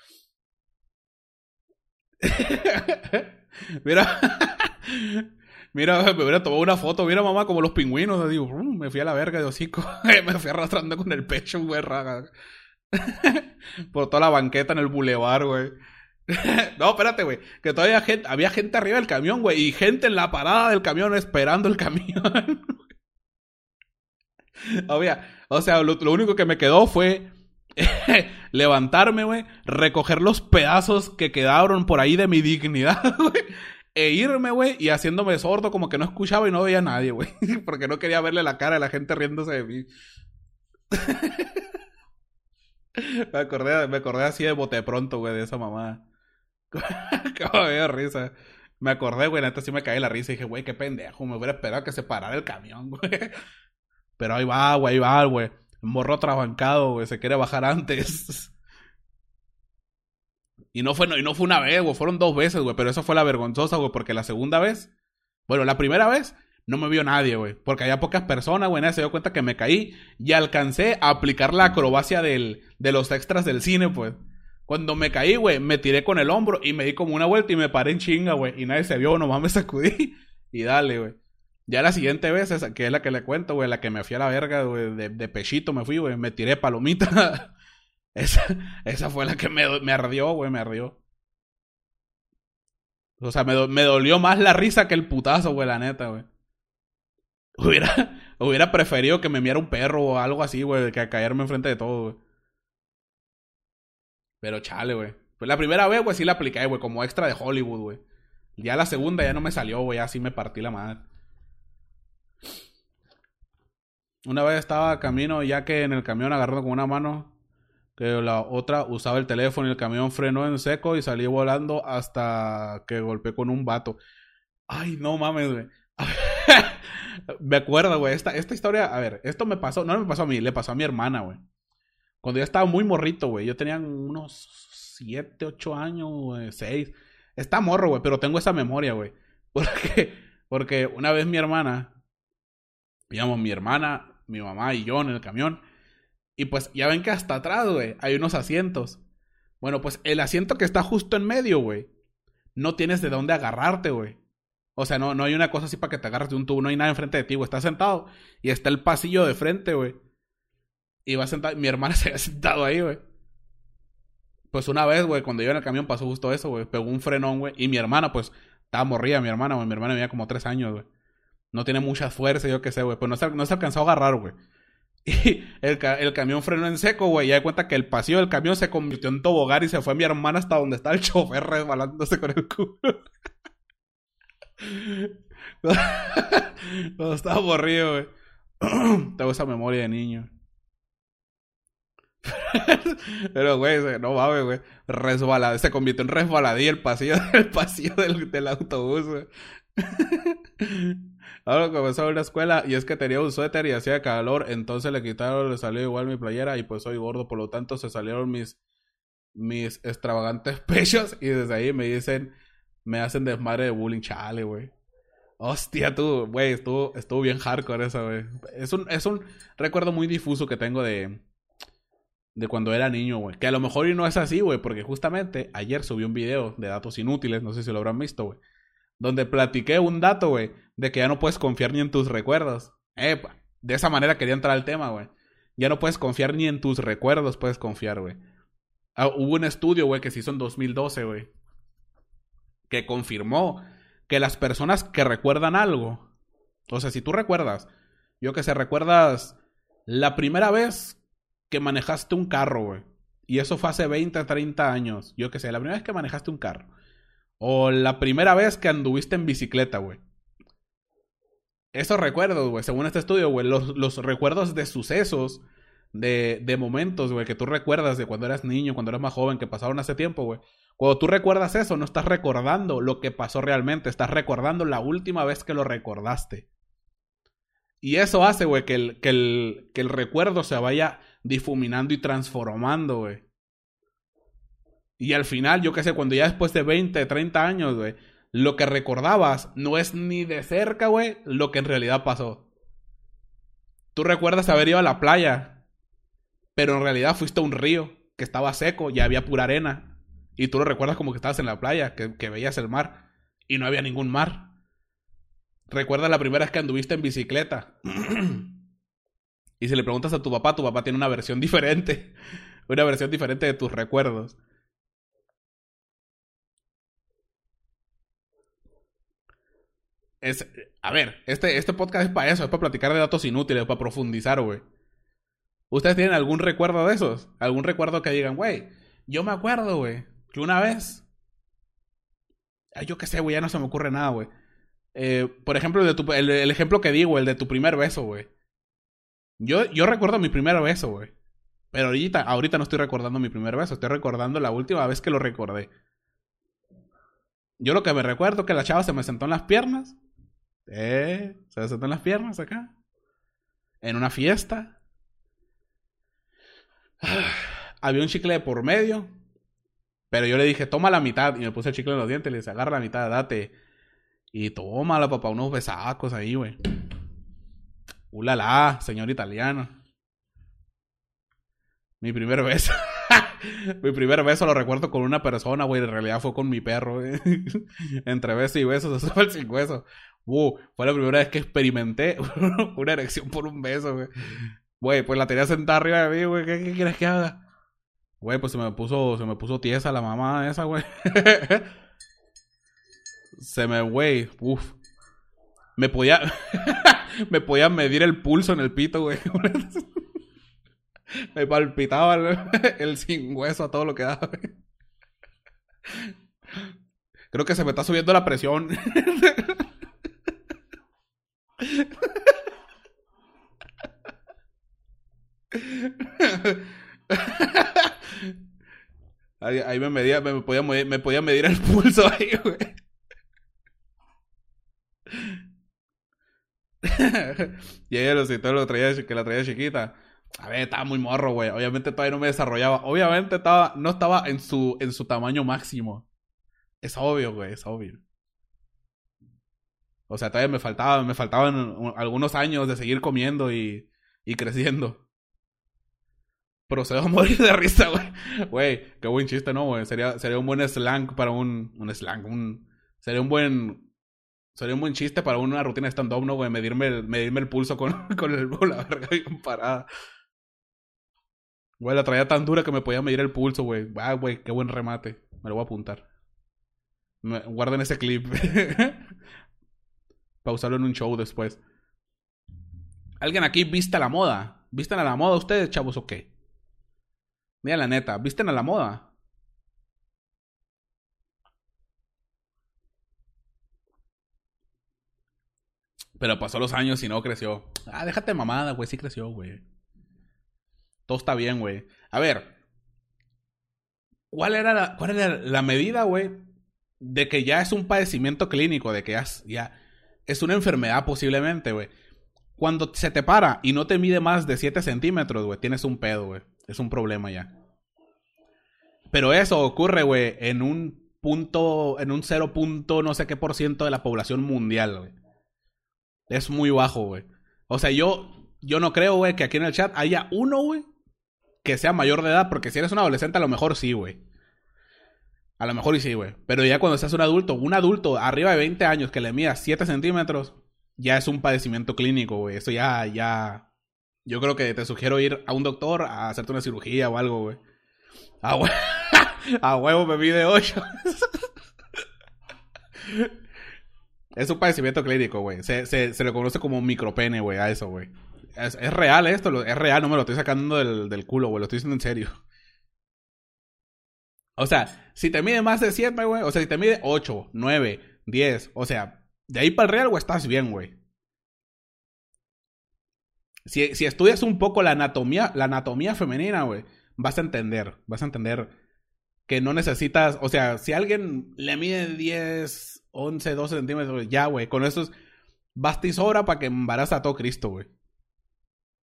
Mira, mira, me hubiera tomado una foto, mira mamá, como los pingüinos, digo, me fui a la verga de hocico, me fui arrastrando con el pecho, güey. Por toda la banqueta en el bulevar, güey. no, espérate, güey. Que todavía había gente arriba del camión, güey. Y gente en la parada del camión esperando el camión. o sea, lo, único que me quedó fue levantarme, güey. Recoger los pedazos que quedaron por ahí de mi dignidad, güey. E irme, güey. Y haciéndome sordo como que no escuchaba y no veía a nadie, güey. Porque no quería verle la cara a la gente riéndose de mí. me, acordé, me acordé así de bote pronto, güey, de esa mamá. Cómo me dio risa. Me acordé, güey, neta sí me caí la risa y dije, güey, qué pendejo, me hubiera esperado que se parara el camión, güey. Pero ahí va, güey, ahí va, güey. Morro trabancado, güey, se quiere bajar antes. Y no fue, no, y no fue una vez, güey, fueron dos veces, güey, pero eso fue la vergonzosa, güey, porque la segunda vez, bueno, la primera vez no me vio nadie, güey, porque había pocas personas, güey, nadie se dio cuenta que me caí y alcancé a aplicar la acrobacia del, de los extras del cine, pues. Cuando me caí, güey, me tiré con el hombro y me di como una vuelta y me paré en chinga, güey. Y nadie se vio, nomás me sacudí. Y dale, güey. Ya la siguiente vez, esa, que es la que le cuento, güey, la que me fui a la verga, güey, de, pechito me fui, güey, me tiré palomita. esa, esa fue la que me, me ardió, güey, me ardió. O sea, me, me dolió más la risa que el putazo, güey, la neta, güey. Hubiera, hubiera preferido que me miera un perro o algo así, güey, que caerme enfrente de todo, güey. Pero chale, güey. Pues la primera vez, güey, sí la apliqué, güey, como extra de Hollywood, güey. Ya la segunda ya no me salió, güey, así me partí la madre. Una vez estaba camino, ya que en el camión agarrando con una mano, que la otra usaba el teléfono y el camión frenó en seco y salí volando hasta que golpeé con un vato. Ay, no mames, güey. me acuerdo, güey. Esta, esta historia, a ver, esto me pasó, no me pasó a mí, le pasó a mi hermana, güey. Cuando yo estaba muy morrito, güey. Yo tenía unos 7, 8 años, güey, 6. Está morro, güey, pero tengo esa memoria, güey. Porque, porque una vez mi hermana, digamos, mi hermana, mi mamá y yo en el camión. Y pues ya ven que hasta atrás, güey, hay unos asientos. Bueno, pues el asiento que está justo en medio, güey, no tienes de dónde agarrarte, güey. O sea, no, no hay una cosa así para que te agarres de un tubo, no hay nada enfrente de ti, güey. Estás sentado y está el pasillo de frente, güey. Y va sentado, mi hermana se había sentado ahí, güey. Pues una vez, güey, cuando yo en el camión pasó justo eso, güey. Pegó un frenón, güey. Y mi hermana, pues, estaba morrida, mi hermana. Mi hermana tenía como tres años, güey. No tiene mucha fuerza, yo qué sé, güey. Pues no se, no se alcanzó a agarrar, güey. Y el, el, camión frenó en seco, güey. Y de cuenta que el pasillo del camión se convirtió en tobogán y se fue mi hermana hasta donde está el chofer resbalándose con el culo. Cuando estaba aburrido, güey. Tengo esa memoria de niño. Pero, güey, no mames, güey. Se convirtió en resbaladí el pasillo, el pasillo del, del autobús, güey. Ahora comenzó a la escuela y es que tenía un suéter y hacía calor, entonces le quitaron, le salió igual mi playera y pues soy gordo, por lo tanto se salieron mis mis extravagantes pechos y desde ahí me dicen, me hacen desmadre de bullying, chale, güey. Hostia, tú, güey, estuvo, estuvo bien hardcore eso, güey. Es un, es un recuerdo muy difuso que tengo de, de cuando era niño, güey. Que a lo mejor y no es así, güey, porque justamente ayer subí un video de datos inútiles, no sé si lo habrán visto, güey. Donde platiqué un dato, güey, de que ya no puedes confiar ni en tus recuerdos. Eh, de esa manera quería entrar al tema, güey. Ya no puedes confiar ni en tus recuerdos, puedes confiar, güey. Ah, hubo un estudio, güey, que se hizo en 2012, güey. Que confirmó que las personas que recuerdan algo. O sea, si tú recuerdas, yo que sé, recuerdas la primera vez que manejaste un carro, güey. Y eso fue hace 20, 30 años. Yo que sé, la primera vez que manejaste un carro. O la primera vez que anduviste en bicicleta, güey. Esos recuerdos, güey, según este estudio, güey, los, los recuerdos de sucesos, de, de momentos, güey, que tú recuerdas de cuando eras niño, cuando eras más joven, que pasaron hace tiempo, güey. Cuando tú recuerdas eso, no estás recordando lo que pasó realmente, estás recordando la última vez que lo recordaste. Y eso hace, güey, que el, que, el, que el recuerdo se vaya difuminando y transformando, güey. Y al final, yo qué sé, cuando ya después de 20, 30 años, güey, lo que recordabas no es ni de cerca, güey, lo que en realidad pasó. Tú recuerdas haber ido a la playa, pero en realidad fuiste a un río que estaba seco y había pura arena. Y tú lo recuerdas como que estabas en la playa, que, que veías el mar y no había ningún mar. Recuerda la primera vez que anduviste en bicicleta. Y si le preguntas a tu papá, tu papá tiene una versión diferente. Una versión diferente de tus recuerdos. Es, a ver, este, este podcast es para eso, es para platicar de datos inútiles, para profundizar, güey. ¿Ustedes tienen algún recuerdo de esos? ¿Algún recuerdo que digan, güey? Yo me acuerdo, güey, que una vez... Ay, yo qué sé, güey, ya no se me ocurre nada, güey. Eh, por ejemplo, el, de tu, el ejemplo que digo, el de tu primer beso, güey. Yo, yo recuerdo mi primer beso, güey. Pero ahorita, ahorita no estoy recordando mi primer beso, estoy recordando la última vez que lo recordé. Yo lo que me recuerdo que la chava se me sentó en las piernas. Eh, se me sentó en las piernas acá. En una fiesta. Había un chicle por medio. Pero yo le dije, toma la mitad. Y me puse el chicle en los dientes. Le dije, agarra la mitad, date. Y tómala, papá, unos besacos ahí, güey. Ulala, señor italiano. Mi primer beso. mi primer beso lo recuerdo con una persona, güey. En realidad fue con mi perro. Entre beso y beso, eso fue el sin hueso. Uh, fue la primera vez que experimenté una erección por un beso, güey. Güey, pues la tenía sentada arriba de mí, güey. ¿Qué, ¿Qué, quieres que haga? Güey, pues se me puso, se me puso tiesa la mamá esa, güey. se me, güey, uff. Me podía. me podía medir el pulso en el pito, güey. me palpitaba el, sin hueso a todo lo que daba, güey. Creo que se me está subiendo la presión. Ahí, me podía medir el pulso ahí, güey. y ella lo citó, lo traía, que la traía chiquita. A ver, estaba muy morro, güey. Obviamente todavía no me desarrollaba. Obviamente estaba, no estaba en su, en su tamaño máximo. Es obvio, güey, es obvio. O sea, todavía me faltaba, me faltaban algunos años de seguir comiendo y, y creciendo. Procedo a morir de risa, güey. Güey, qué buen chiste, ¿no, güey? Sería, sería un buen slang para un, un slang, un... Sería un buen Sería un buen chiste para una rutina de stand-up, ¿no, güey? Medirme el, medirme el pulso con, con, el, con la verga bien parada. Güey, la traía tan dura que me podía medir el pulso, güey. Ah, güey, qué buen remate. Me lo voy a apuntar. guarden ese clip. Pausarlo en un show después. ¿Alguien aquí viste a la moda? ¿Visten a la moda ustedes, chavos, o qué? Mira la neta, ¿visten a la moda? Pero pasó los años y no creció. Ah, déjate mamada, güey. Sí creció, güey. Todo está bien, güey. A ver. ¿Cuál era la, medida, güey? De que ya es un padecimiento clínico, de que ya es una enfermedad posiblemente, güey. Cuando se te para y no te mide más de 7 centímetros, güey, tienes un pedo, güey. Es un problema ya. Pero eso ocurre, güey, en un punto, en un 0. no sé qué por ciento de la población mundial, güey. Es muy bajo, güey. O sea, yo, yo no creo, güey, que aquí en el chat haya uno, güey, que sea mayor de edad, porque si eres un adolescente, a lo mejor sí, güey. A lo mejor sí, güey. Pero ya cuando seas un adulto, un adulto arriba de 20 años que le mida 7 centímetros, ya es un padecimiento clínico, güey. Eso ya, ya. Yo creo que te sugiero ir a un doctor a hacerte una cirugía o algo, güey. A huevo me mide 8. Es un padecimiento clínico, güey. Se, se, se, le conoce como micropene, güey, a eso, güey. Es, es, real esto, es real, no me lo estoy sacando del, del culo, güey, lo estoy diciendo en serio. O sea, si te mide más de 7, güey, o sea, si te mide 8, 9, 10, o sea, de ahí para el real, güey, estás bien, güey. Si, si estudias un poco la anatomía, la anatomía femenina, güey, vas a entender, vas a entender que no necesitas, o sea, si alguien le mide 10, 11, 12 centímetros, ya, güey. Con eso es basta para que embaraza a todo Cristo, güey.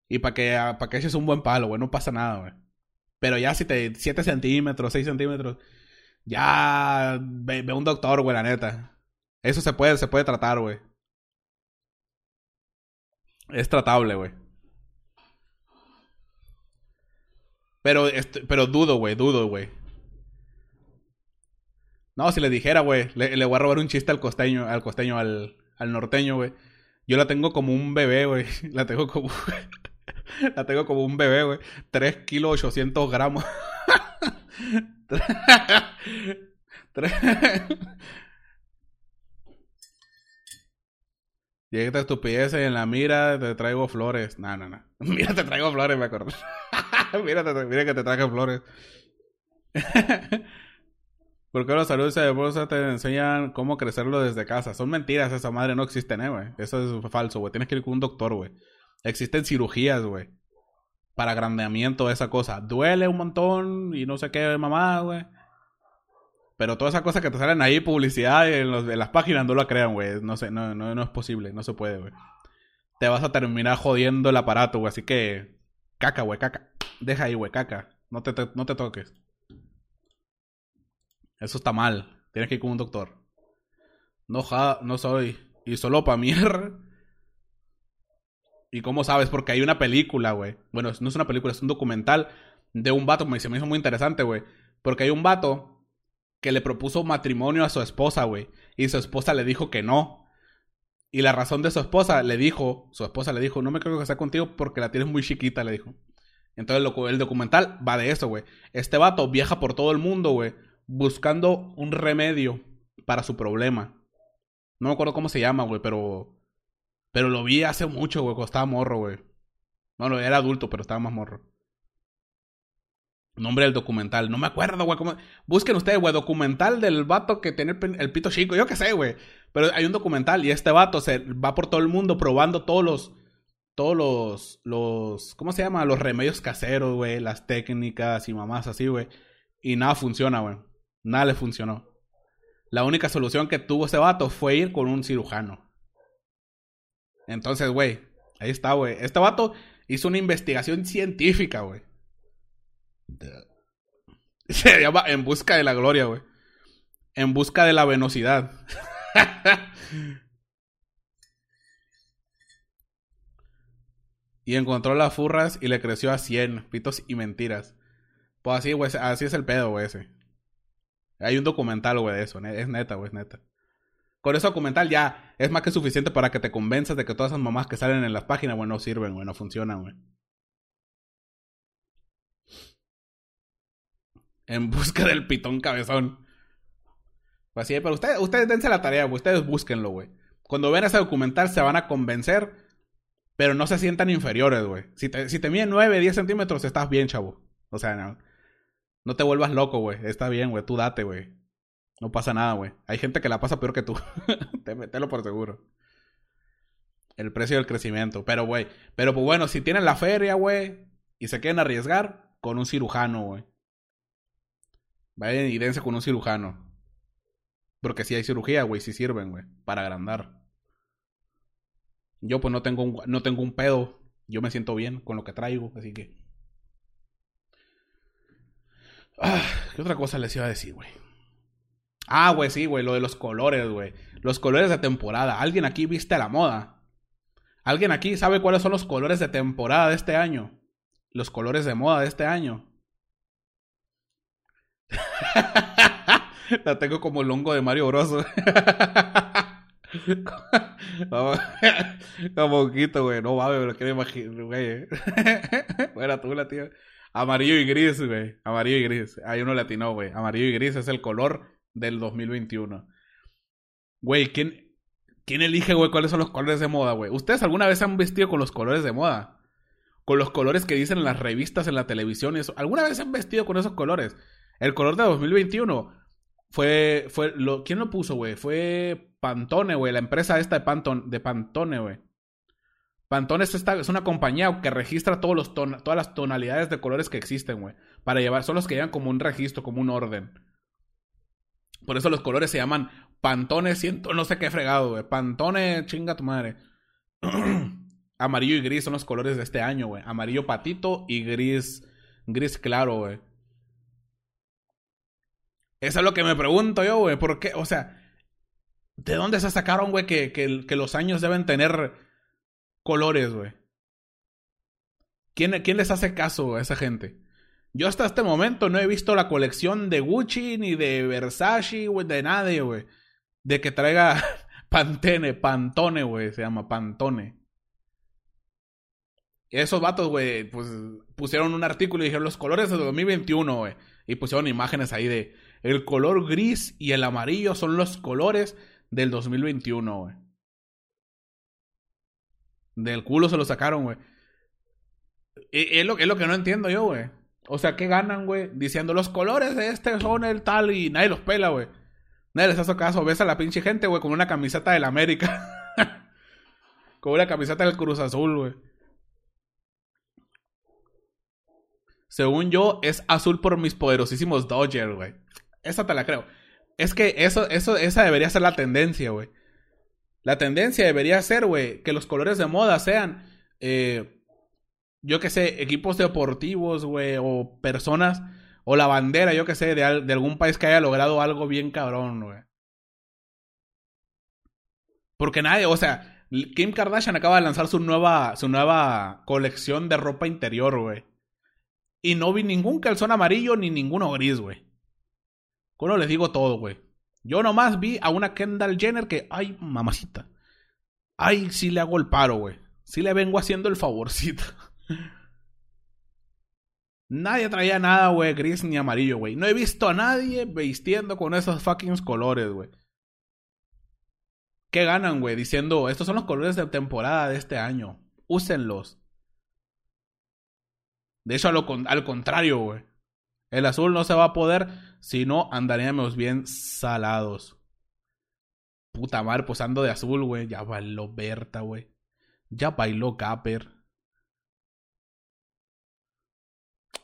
Y para que, para que eches un buen palo, güey. No pasa nada, güey. Pero ya si te 7 centímetros, 6 centímetros, ya ve, ve un doctor, güey, la neta. Eso se puede, se puede tratar, güey. Es tratable, güey. Pero, este, pero dudo, güey, dudo, güey. No, si le dijera, güey, le, voy a robar un chiste al costeño, al costeño, al, al norteño, güey. Yo la tengo como un bebé, güey. La tengo como... la tengo como un bebé, güey. 3 kilos 800 gramos. Llega esta estupidez en la mira, te traigo flores. No, no, no. Mira, te traigo flores, me acuerdo. mira, mira que te traigo flores. ¿Por qué los saludos de bolsa te enseñan cómo crecerlo desde casa? Son mentiras, esa madre no existen, eh, güey. Eso es falso, güey. Tienes que ir con un doctor, güey. Existen cirugías, güey. Para agrandeamiento, esa cosa. Duele un montón y no sé qué, mamá, güey. Pero todas esas cosas que te salen ahí, publicidad en, los, las páginas, no lo crean, güey. No sé, no, no, no es posible, no se puede, güey. Te vas a terminar jodiendo el aparato, güey. Así que, caca, güey, caca. Deja ahí, güey, caca. No te, no te toques. Eso está mal. Tienes que ir con un doctor. No, ja, no soy. Y solo pa' mierda. ¿Y cómo sabes? Porque hay una película, güey. Bueno, no es una película, es un documental de un vato. Me, se me hizo muy interesante, güey. Porque hay un vato que le propuso matrimonio a su esposa, güey. Y su esposa le dijo que no. Y la razón de su esposa le dijo, su esposa le dijo, no me creo que sea contigo porque la tienes muy chiquita, le dijo. Entonces el documental va de eso, güey. Este vato viaja por todo el mundo, güey buscando un remedio para su problema. No me acuerdo cómo se llama, güey, pero. Pero lo vi hace mucho, güey, cuando estaba morro, güey. Bueno, era adulto, pero estaba más morro. Nombre del documental. No me acuerdo, güey. Busquen ustedes, güey, documental del vato que tiene el, pito chico. Yo qué sé, güey. Pero hay un documental y este vato se va por todo el mundo probando todos los. Todos los. los ¿Cómo se llama? Los remedios caseros, güey. Las técnicas y mamás así, güey. Y nada funciona, güey. Nada le funcionó. La única solución que tuvo ese vato fue ir con un cirujano. Entonces, güey, ahí está, güey. Este vato hizo una investigación científica, güey. Se llama En busca de la gloria, güey. En busca de la venosidad. y encontró las furras y le creció a 100 pitos y mentiras. Pues así, güey, así es el pedo, güey, ese. Hay un documental, güey, de eso. Es neta, güey, es neta. Con ese documental ya es más que suficiente para que te convenzas de que todas esas mamás que salen en las páginas, güey, no sirven, güey, no funcionan, güey. En busca del pitón cabezón. Pues sí, pero ustedes, ustedes dense la tarea, güey. Ustedes búsquenlo, güey. Cuando vean ese documental se van a convencer, pero no se sientan inferiores, güey. Si te, si te miden 9, 10 centímetros, estás bien, chavo. O sea, no, no te vuelvas loco, güey. Está bien, güey. Tú date, güey. No pasa nada, güey. Hay gente que la pasa peor que tú. Témelo por seguro. El precio del crecimiento. Pero, güey. Pero, pues bueno, si tienen la feria, güey. Y se quieren arriesgar, con un cirujano, güey. Vayan y dense con un cirujano. Porque si hay cirugía, güey, si sirven, güey, para agrandar. Yo pues no tengo un, no tengo un pedo. Yo me siento bien con lo que traigo, así que... Ah, ¿Qué otra cosa les iba a decir, güey? Ah, güey, sí, güey, lo de los colores, güey. Los colores de temporada. ¿Alguien aquí viste la moda? ¿Alguien aquí sabe cuáles son los colores de temporada de este año? Los colores de moda de este año. La tengo como el hongo de Mario Bros. como poquito, güey. No mames, me lo quiero imaginar, güey. Fuera tú, la tía. Amarillo y gris, güey. Amarillo y gris. Hay uno latino, güey. Amarillo y gris es el color del 2021. Güey, ¿quién, ¿quién elige, güey, cuáles son los colores de moda, güey? ¿Ustedes alguna vez han vestido con los colores de moda? Con los colores que dicen en las revistas, en la televisión y eso. ¿Alguna vez han vestido con esos colores? El color de 2021 fue, fue lo, ¿quién lo puso, güey? Fue Pantone, güey, la empresa esta de, Pantone, de Pantone, güey. Pantone es, esta, es una compañía que registra todos los todas las tonalidades de colores que existen, güey. Para llevar, son los que llevan como un registro, como un orden. Por eso los colores se llaman Pantone, siento, no sé qué fregado, güey. Pantone, chinga tu madre. Amarillo y gris son los colores de este año, güey. Amarillo patito y gris, gris claro, güey. Eso es lo que me pregunto yo, güey. ¿Por qué? O sea, ¿de dónde se sacaron, güey, que, que, que los años deben tener colores, güey? ¿Quién, ¿Quién les hace caso a esa gente? Yo hasta este momento no he visto la colección de Gucci ni de Versace, güey, de nadie, güey. De que traiga Pantene, Pantone, güey, se llama Pantone. Esos vatos, güey, pues pusieron un artículo y dijeron los colores de 2021, güey. Y pusieron imágenes ahí de el color gris y el amarillo son los colores del 2021, güey. Del culo se lo sacaron, güey. Lo, es lo que no entiendo yo, güey. O sea, ¿qué ganan, güey? Diciendo los colores de este son el tal y nadie los pela, güey. Nadie les hace caso. Ves a la pinche gente, güey, con una camiseta del América. con una camiseta del Cruz Azul, güey. Según yo, es azul por mis poderosísimos Dodgers, güey. Esa te la creo. Es que eso, eso, esa debería ser la tendencia, güey. La tendencia debería ser, güey, que los colores de moda sean, eh, yo qué sé, equipos deportivos, güey, o personas, o la bandera, yo qué sé, de, de algún país que haya logrado algo bien cabrón, güey. Porque nadie, o sea, Kim Kardashian acaba de lanzar su nueva, su nueva colección de ropa interior, güey. Y no vi ningún calzón amarillo ni ninguno gris, güey. Bueno, les digo todo, güey. Yo nomás vi a una Kendall Jenner que, ay, mamacita. Ay, sí le hago el paro, güey. Sí le vengo haciendo el favorcito. Nadie traía nada, güey, gris ni amarillo, güey. No he visto a nadie vistiendo con esos fucking colores, güey. ¿Qué ganan, güey? Diciendo, estos son los colores de temporada de este año. Úsenlos. De hecho, al contrario, güey. El azul no se va a poder, si no andaríamos bien salados. Puta madre, posando de azul, güey. Ya bailó Berta, güey. Ya bailó Caper.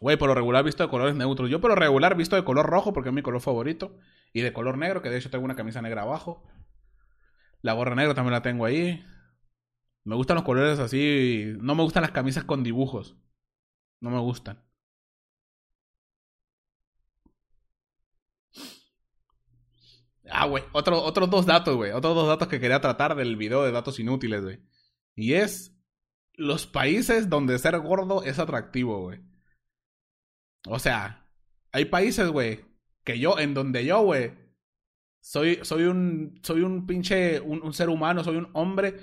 Güey, por lo regular visto de colores neutros. Yo por lo regular visto de color rojo porque es mi color favorito. Y de color negro, que de hecho tengo una camisa negra abajo. La gorra negra también la tengo ahí. Me gustan los colores así. No me gustan las camisas con dibujos. No me gustan. Ah, güey. Otro, otros dos datos, güey. Otros dos datos que quería tratar del video de datos inútiles, güey. Y es los países donde ser gordo es atractivo, güey. O sea, hay países, güey, que yo, en donde yo, güey, soy, soy un, soy un pinche, un, ser humano, soy un hombre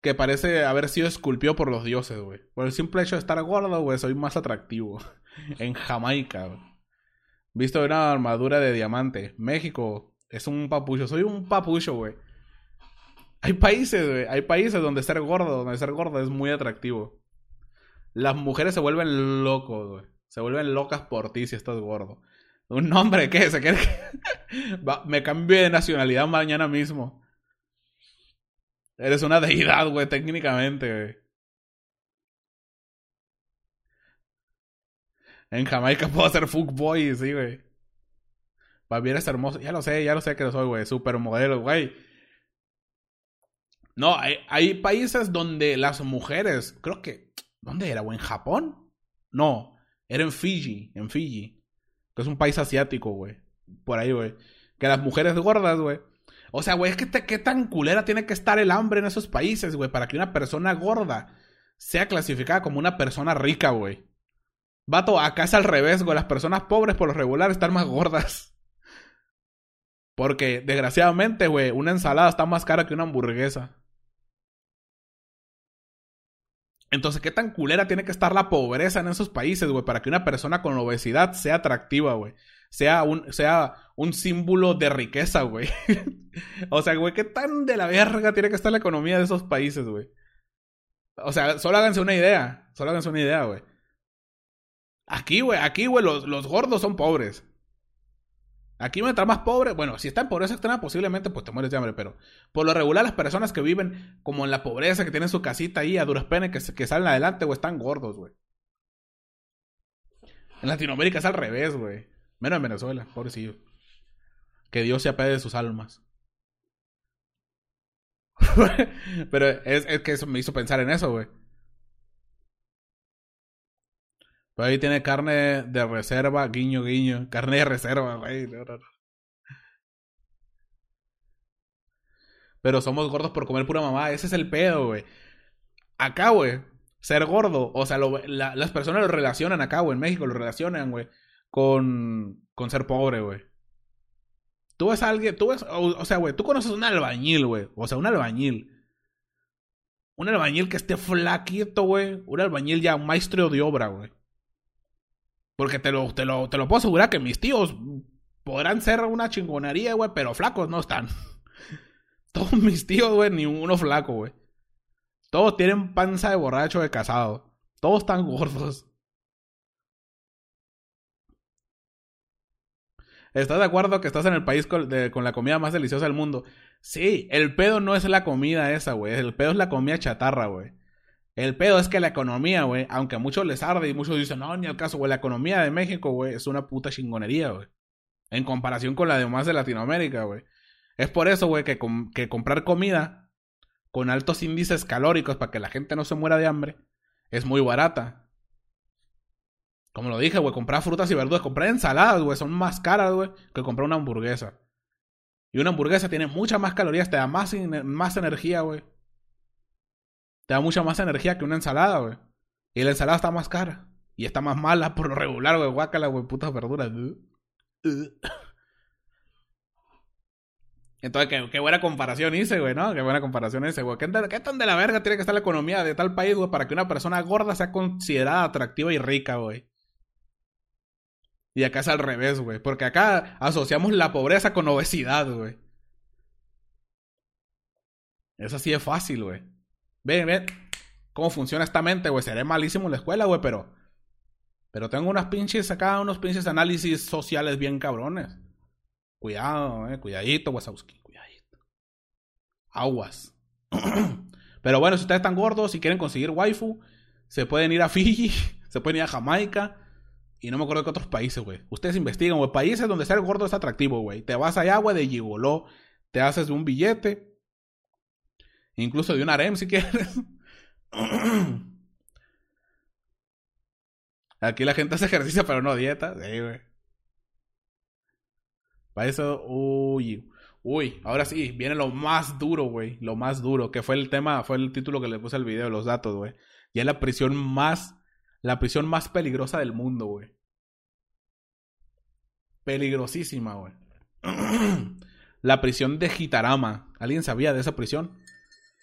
que parece haber sido esculpido por los dioses, güey. Por el simple hecho de estar gordo, güey, soy más atractivo. en Jamaica. Visto una armadura de diamante. México es un papucho. Soy un papucho, güey. Hay países, güey. Hay países donde ser gordo, donde ser gordo es muy atractivo. Las mujeres se vuelven locos, güey. Se vuelven locas por ti si estás gordo. ¿Un nombre qué? ¿Se quiere que... me cambio de nacionalidad mañana mismo. Eres una deidad, güey, técnicamente, güey. En Jamaica puedo ser fuckboy, sí, güey. Bien, es hermoso. Ya lo sé, ya lo sé que lo soy, güey. Supermodelo, güey. No, hay, hay, países donde las mujeres, creo que, ¿dónde era, güey? ¿En Japón? No, era en Fiji, en Fiji. Que es un país asiático, güey. Por ahí, güey. Que las mujeres gordas, güey. O sea, güey, es que qué tan culera tiene que estar el hambre en esos países, güey, para que una persona gorda sea clasificada como una persona rica, güey. Vato, acá es al revés, güey. Las personas pobres por lo regular están más gordas. Porque, desgraciadamente, güey, una ensalada está más cara que una hamburguesa. Entonces, ¿qué tan culera tiene que estar la pobreza en esos países, güey? Para que una persona con obesidad sea atractiva, güey. Sea un, sea un símbolo de riqueza, güey. o sea, güey, ¿qué tan de la verga tiene que estar la economía de esos países, güey? O sea, solo háganse una idea. Solo háganse una idea, güey. Aquí, güey, aquí, güey, los, los gordos son pobres. Aquí mientras más pobre, bueno, si está en pobreza extrema, posiblemente pues te mueres de hambre, pero por lo regular las personas que viven como en la pobreza, que tienen su casita ahí a duras penas, que, salen adelante, güey, están gordos, güey. En Latinoamérica es al revés, güey. Menos en Venezuela, pobrecillo. Que Dios se apede de sus almas. pero es que eso me hizo pensar en eso, güey. Pero ahí tiene carne de reserva, guiño, guiño. Carne de reserva, güey. Pero somos gordos por comer pura mamá. Ese es el pedo, güey. Acá, güey. Ser gordo. O sea, las personas lo relacionan acá, güey. En México lo relacionan, güey. Con, ser pobre, güey. Tú ves a alguien, tú ves, o, sea, güey, tú conoces un albañil, güey. O sea, un albañil. Un albañil que esté flaquito, güey. Un albañil ya, maestro de obra, güey. Porque te lo, te lo, te lo puedo asegurar que mis tíos podrán ser una chingonería, güey, pero flacos no están. Todos mis tíos, güey, ni uno flaco, güey. Todos tienen panza de borracho de casado. Todos están gordos. ¿Estás de acuerdo que estás en el país con, con, la comida más deliciosa del mundo? Sí, el pedo no es la comida esa, güey. El pedo es la comida chatarra, güey. El pedo es que la economía, güey, aunque a muchos les arde y muchos dicen, no, ni al caso, güey, la economía de México, güey, es una puta chingonería, güey. En comparación con la demás de Latinoamérica, güey. Es por eso, güey, que, que comprar comida con altos índices calóricos para que la gente no se muera de hambre es muy barata. Como lo dije, güey, comprar frutas y verduras, comprar ensaladas, güey, son más caras, güey, que comprar una hamburguesa. Y una hamburguesa tiene muchas más calorías, te da más, más energía, güey. Te da mucha más energía que una ensalada, güey. Y la ensalada está más cara. Y está más mala por lo regular, güey. Guácala, güey. Putas verduras. Entonces, qué, buena comparación hice, güey, ¿no? Qué buena comparación hice, güey. ¿Qué, ¿Qué, tan de la verga tiene que estar la economía de tal país, güey, para que una persona gorda sea considerada atractiva y rica, güey? Y acá es al revés, güey. Porque acá asociamos la pobreza con obesidad, güey. Eso así es fácil, güey. Ven, ven cómo funciona esta mente, güey. Seré malísimo en la escuela, güey, pero. Pero tengo unas pinches acá, unos pinches análisis sociales bien cabrones. Cuidado, eh. Cuidadito, Wasowski. Cuidadito. Aguas. pero bueno, si ustedes están gordos, si quieren conseguir waifu, se pueden ir a Fiji, se pueden ir a Jamaica. Y no me acuerdo de qué otros países, güey. Ustedes investigan, güey. Países donde ser gordo es atractivo, güey. Te vas allá, güey, de gigoló. Te haces un billete Incluso de un harem si quieres. Aquí la gente hace ejercicio, pero no dieta. Sí, güey. Para eso, uy. Uy, ahora sí, viene lo más duro, güey. Lo más duro, que fue el tema, fue el título que le puse al video, los datos, güey. Y es la prisión más, la prisión más peligrosa del mundo, güey. Peligrosísima, güey. la prisión de Gitarama. ¿Alguien sabía de esa prisión?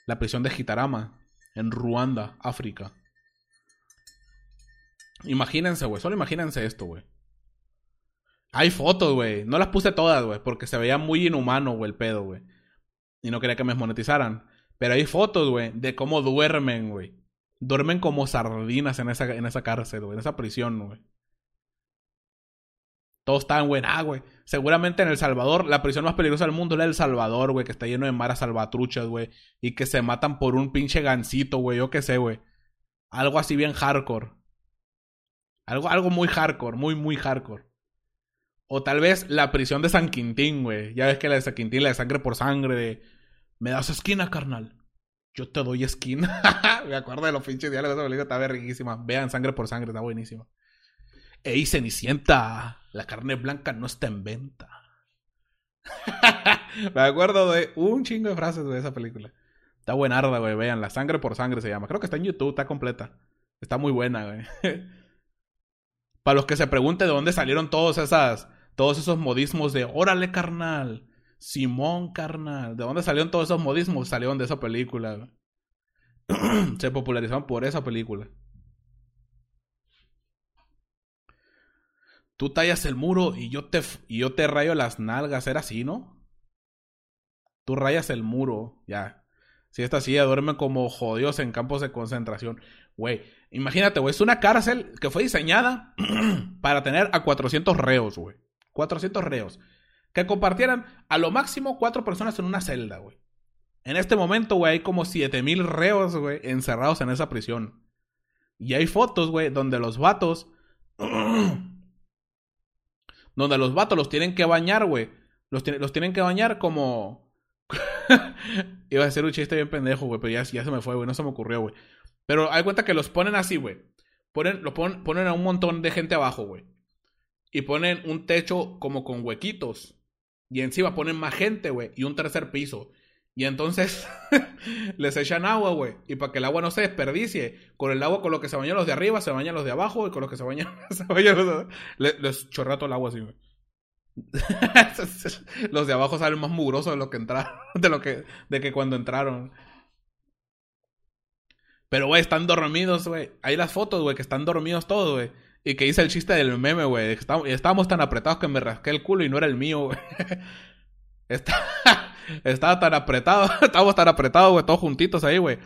La prisión de Gitarama, en Ruanda, África. Imagínense, güey. Solo imagínense esto, güey. Hay fotos, güey. No las puse todas, güey, porque se veía muy inhumano, güey, el pedo, güey. Y no quería que me monetizaran. Pero hay fotos, güey, de cómo duermen, güey. Duermen como sardinas en esa, en esa cárcel, güey, en esa prisión, güey. Todos están, güey, ah, güey. Seguramente en El Salvador, la prisión más peligrosa del mundo es la El Salvador, güey, que está lleno de maras salvatruchas, güey. Y que se matan por un pinche gancito, güey, yo qué sé, güey. Algo así bien hardcore. Algo, algo muy hardcore, muy, muy hardcore. O tal vez la prisión de San Quintín, güey. Ya ves que la de San Quintín, la de sangre por sangre, de... Me das esquina, carnal. Yo te doy esquina. Me acuerdo de los pinches diálogos de esa película, estaba riquísima. Vean sangre por sangre, está buenísima. Ey, Cenicienta, la carne blanca no está en venta. Me acuerdo de un chingo de frases de esa película. Está buenarda, güey. Vean, la sangre por sangre se llama. Creo que está en YouTube, está completa. Está muy buena, güey. Para los que se pregunten de dónde salieron todas esas todos esos modismos de órale carnal, Simón carnal, ¿de dónde salieron todos esos modismos? Salieron de esa película. Se popularizaron por esa película. Tú tallas el muro y yo te, y yo te rayo las nalgas. ¿Era así, no? Tú rayas el muro, ya. Si esta silla duerme como jodidos en campos de concentración. Güey, imagínate, güey, es una cárcel que fue diseñada para tener a 400 reos, güey. 400 reos. Que compartieran a lo máximo cuatro personas en una celda, güey. En este momento, güey, hay como 7000 reos, güey, encerrados en esa prisión. Y hay fotos, güey, donde los vatos. donde los vatos los tienen que bañar, güey. Los, los, tienen que bañar como. Iba a ser un chiste bien pendejo, güey, pero ya, ya se me fue, güey, no se me ocurrió, güey. Pero hay cuenta que los ponen así, güey. Ponen, lo ponen a un montón de gente abajo, güey y ponen un techo como con huequitos. Y encima ponen más gente, güey, y un tercer piso. Y entonces les echan agua, güey. Y para que el agua no se desperdicie, con el agua con lo que se bañan los de arriba, se bañan los de abajo, y con lo que se bañan, se los de... Les, les chorrea todo el agua así, güey. los de abajo salen más mugrosos de lo que entraron, de lo que, de que cuando entraron. Pero, güey, están dormidos, güey. Hay las fotos, güey, que están dormidos todos, güey. Y que hice el chiste del meme, güey. Estábamos tan apretados que me rasqué el culo y no era el mío, güey. Estaba tan apretado, estábamos tan apretados, güey, todos juntitos ahí, güey.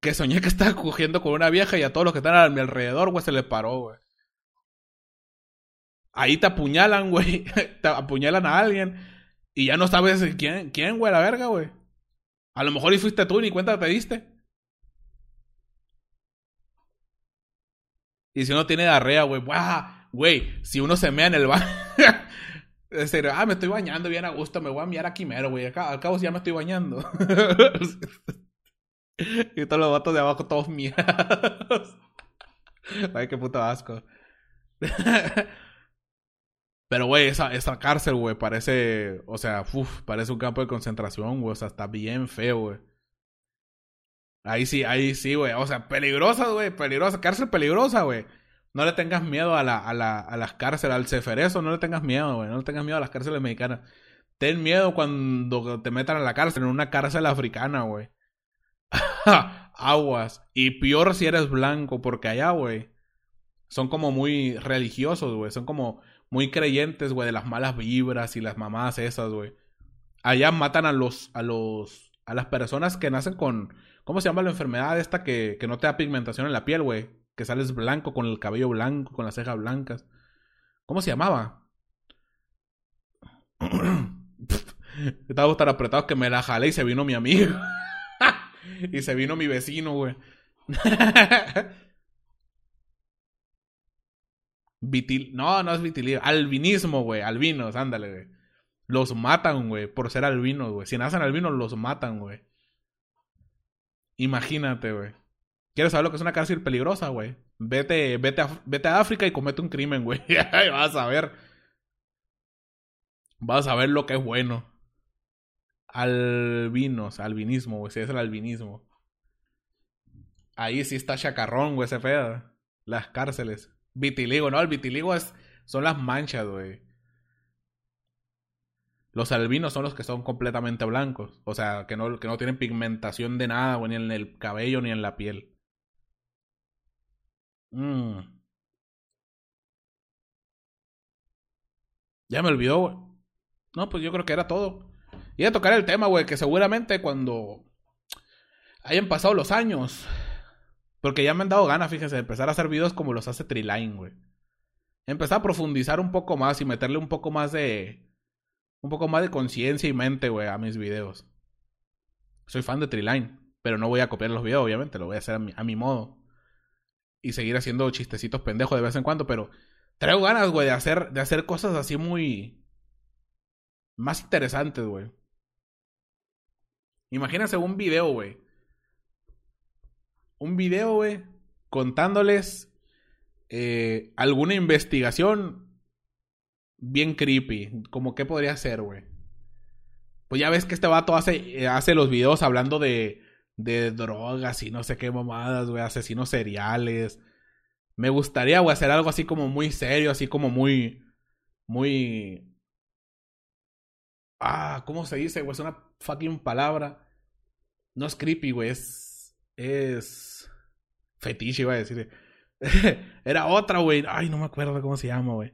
Que soñé que estaba cogiendo con una vieja y a todos los que están a mi alrededor, güey, se le paró, güey. Ahí te apuñalan, güey. Te apuñalan a alguien. Y ya no sabes quién, quién, güey, la verga, güey. A lo mejor y fuiste tú ni cuenta te diste. Y si uno tiene diarrea, güey, güey, si uno se mea en el baño. Es decir, ah, me estoy bañando bien a gusto, me voy a miar aquí mero, güey. Al cabo ya me estoy bañando. y todos los vatos de abajo todos miados. Ay, qué puto asco. Pero, güey, esa, esa cárcel, güey, parece, o sea, uf, parece un campo de concentración, güey. O sea, está bien feo, güey. Ahí sí, ahí sí, güey. O sea, peligrosa, güey. Peligrosa. Cárcel peligrosa, güey. No le tengas miedo a, la, a, la, a las cárceles, al ceferezo. No le tengas miedo, güey. No le tengas miedo a las cárceles mexicanas. Ten miedo cuando te metan a la cárcel, en una cárcel africana, güey. Aguas. Y peor si eres blanco, porque allá, güey, son como muy religiosos, güey. Son como muy creyentes, güey, de las malas vibras y las mamás esas, güey. Allá matan a los, a los, a las personas que nacen con, ¿Cómo se llama la enfermedad esta que, que no te da pigmentación en la piel, güey? Que sales blanco, con el cabello blanco, con las cejas blancas. ¿Cómo se llamaba? Estaba tan apretado que me la jalé y se vino mi amigo. y se vino mi vecino, güey. Vitil... No, no es vitiligo. Albinismo, güey. Albinos, ándale, güey. Los matan, güey, por ser albinos, güey. Si nacen albinos, los matan, güey. Imagínate, güey. ¿Quieres saber lo que es una cárcel peligrosa, güey? Vete, vete, a, vete a África y comete un crimen, güey. vas a ver. Vas a ver lo que es bueno. Albinos, albinismo, güey. Si es el albinismo. Ahí sí está chacarrón, güey, ese pedo. Las cárceles. Vitiligo, ¿no? El vitiligo es, son las manchas, güey. Los albinos son los que son completamente blancos. O sea, que no, que no tienen pigmentación de nada, güey, ni en el cabello ni en la piel. Mm. Ya me olvidó, güey. No, pues yo creo que era todo. Y a tocar el tema, güey, que seguramente cuando hayan pasado los años. Porque ya me han dado ganas, fíjense, de empezar a hacer videos como los hace Triline, güey. Empezar a profundizar un poco más y meterle un poco más de. Un poco más de conciencia y mente, güey, a mis videos. Soy fan de Triline, pero no voy a copiar los videos, obviamente, lo voy a hacer a mi modo y seguir haciendo chistecitos pendejos de vez en cuando, pero traigo ganas, güey, de hacer, de hacer cosas así muy... más interesantes, güey. Imagínense un video, güey. Un video, güey, contándoles eh, alguna investigación bien creepy. Como qué podría ser, güey. Pues ya ves que este vato hace, hace los videos hablando de de drogas y no sé qué mamadas, güey, asesinos seriales. Me gustaría, güey, hacer algo así como muy serio, así como muy, muy... Ah, ¿cómo se dice, güey? Es una fucking palabra. No es creepy, güey, es... Es... Fetiche, iba a decir. Era otra, güey. Ay, no me acuerdo cómo se llama, güey.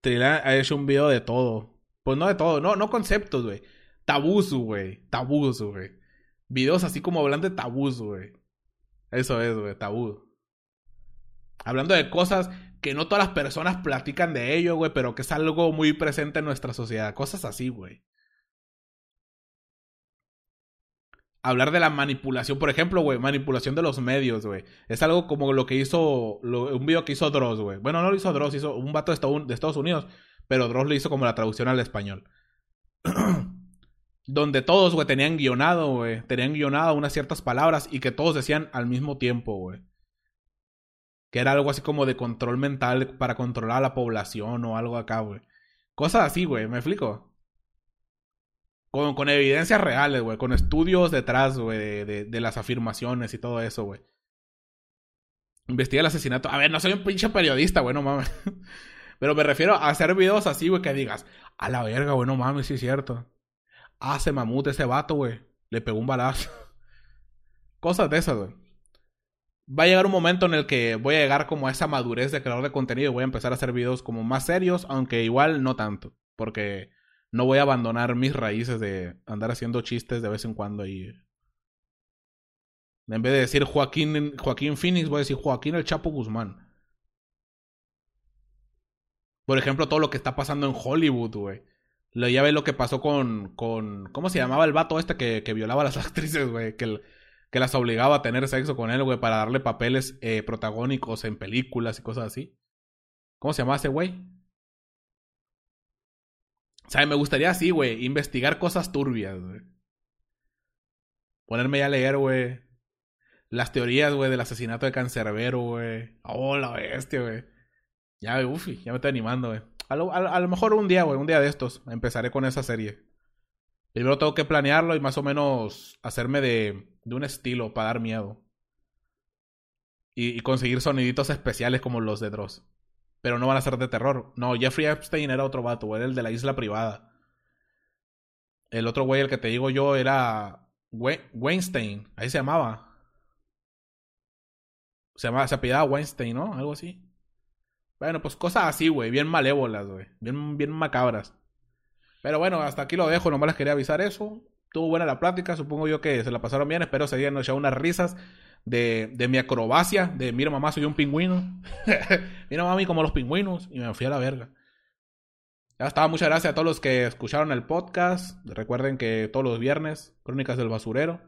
Trila ha hecho un video de todo. Pues no de todo, no, no conceptos, güey. Tabús, güey. Tabús, güey. Videos así como hablando de tabús, güey. Eso es, güey, tabú. Hablando de cosas que no todas las personas platican de ello, güey, pero que es algo muy presente en nuestra sociedad. Cosas así, güey. Hablar de la manipulación, por ejemplo, güey, manipulación de los medios, güey. Es algo como lo que hizo, un video que hizo Dross, güey. Bueno, no lo hizo Dross, hizo un vato de Estados Unidos pero Dross lo hizo como la traducción al español. Donde todos, güey, tenían guionado, güey. Tenían guionado unas ciertas palabras y que todos decían al mismo tiempo, güey. Que era algo así como de control mental para controlar a la población o algo acá, güey. Cosas así, güey, ¿me explico? Con, con evidencias reales, güey. Con estudios detrás, güey, de, de, de, las afirmaciones y todo eso, güey. Investiga el asesinato. A ver, no soy un pinche periodista, güey, no mames. Pero me refiero a hacer videos así, güey, que digas, a la verga, güey, no mames, sí es cierto. Hace mamut ese vato, güey. Le pegó un balazo. Cosas de esas, güey. Va a llegar un momento en el que voy a llegar como a esa madurez de creador de contenido y voy a empezar a hacer videos como más serios, aunque igual no tanto. Porque no voy a abandonar mis raíces de andar haciendo chistes de vez en cuando y. En vez de decir Joaquín, Joaquín Phoenix, voy a decir Joaquín el Chapo Guzmán. Por ejemplo, todo lo que está pasando en Hollywood, güey. Ya ves lo que pasó con, con. ¿Cómo se llamaba el vato este que, que violaba a las actrices, güey? Que, que las obligaba a tener sexo con él, güey, para darle papeles eh, protagónicos en películas y cosas así. ¿Cómo se llamaba ese güey? O sea, me gustaría así, güey, investigar cosas turbias, güey. Ponerme ya a leer, güey. Las teorías, güey, del asesinato de Cancerbero, güey. Oh, la bestia, güey. Ya, ya me estoy animando, güey. A lo, a, lo mejor un día, güey, un día de estos, empezaré con esa serie. Primero tengo que planearlo y más o menos hacerme de, de un estilo para dar miedo. Y, y, conseguir soniditos especiales como los de Dross. Pero no van a ser de terror. No, Jeffrey Epstein era otro vato, güey, el de la isla privada. El otro güey, el que te digo yo, era Weinstein. Ahí se llamaba. Se llamaba, se apellidaba Weinstein, ¿no? Algo así. Bueno, pues cosas así, güey, bien malévolas, güey, bien, bien macabras. Pero bueno, hasta aquí lo dejo, nomás les quería avisar eso. Tuvo buena la plática, supongo yo que se la pasaron bien, espero se hayan echado unas risas de, de mi acrobacia, de mira mamá, soy un pingüino. mira mami, como los pingüinos, y me fui a la verga. Ya está, muchas gracias a todos los que escucharon el podcast. Recuerden que todos los viernes, Crónicas del Basurero.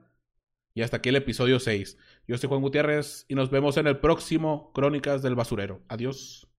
Y hasta aquí el episodio 6. Yo soy Juan Gutiérrez y nos vemos en el próximo Crónicas del Basurero. Adiós.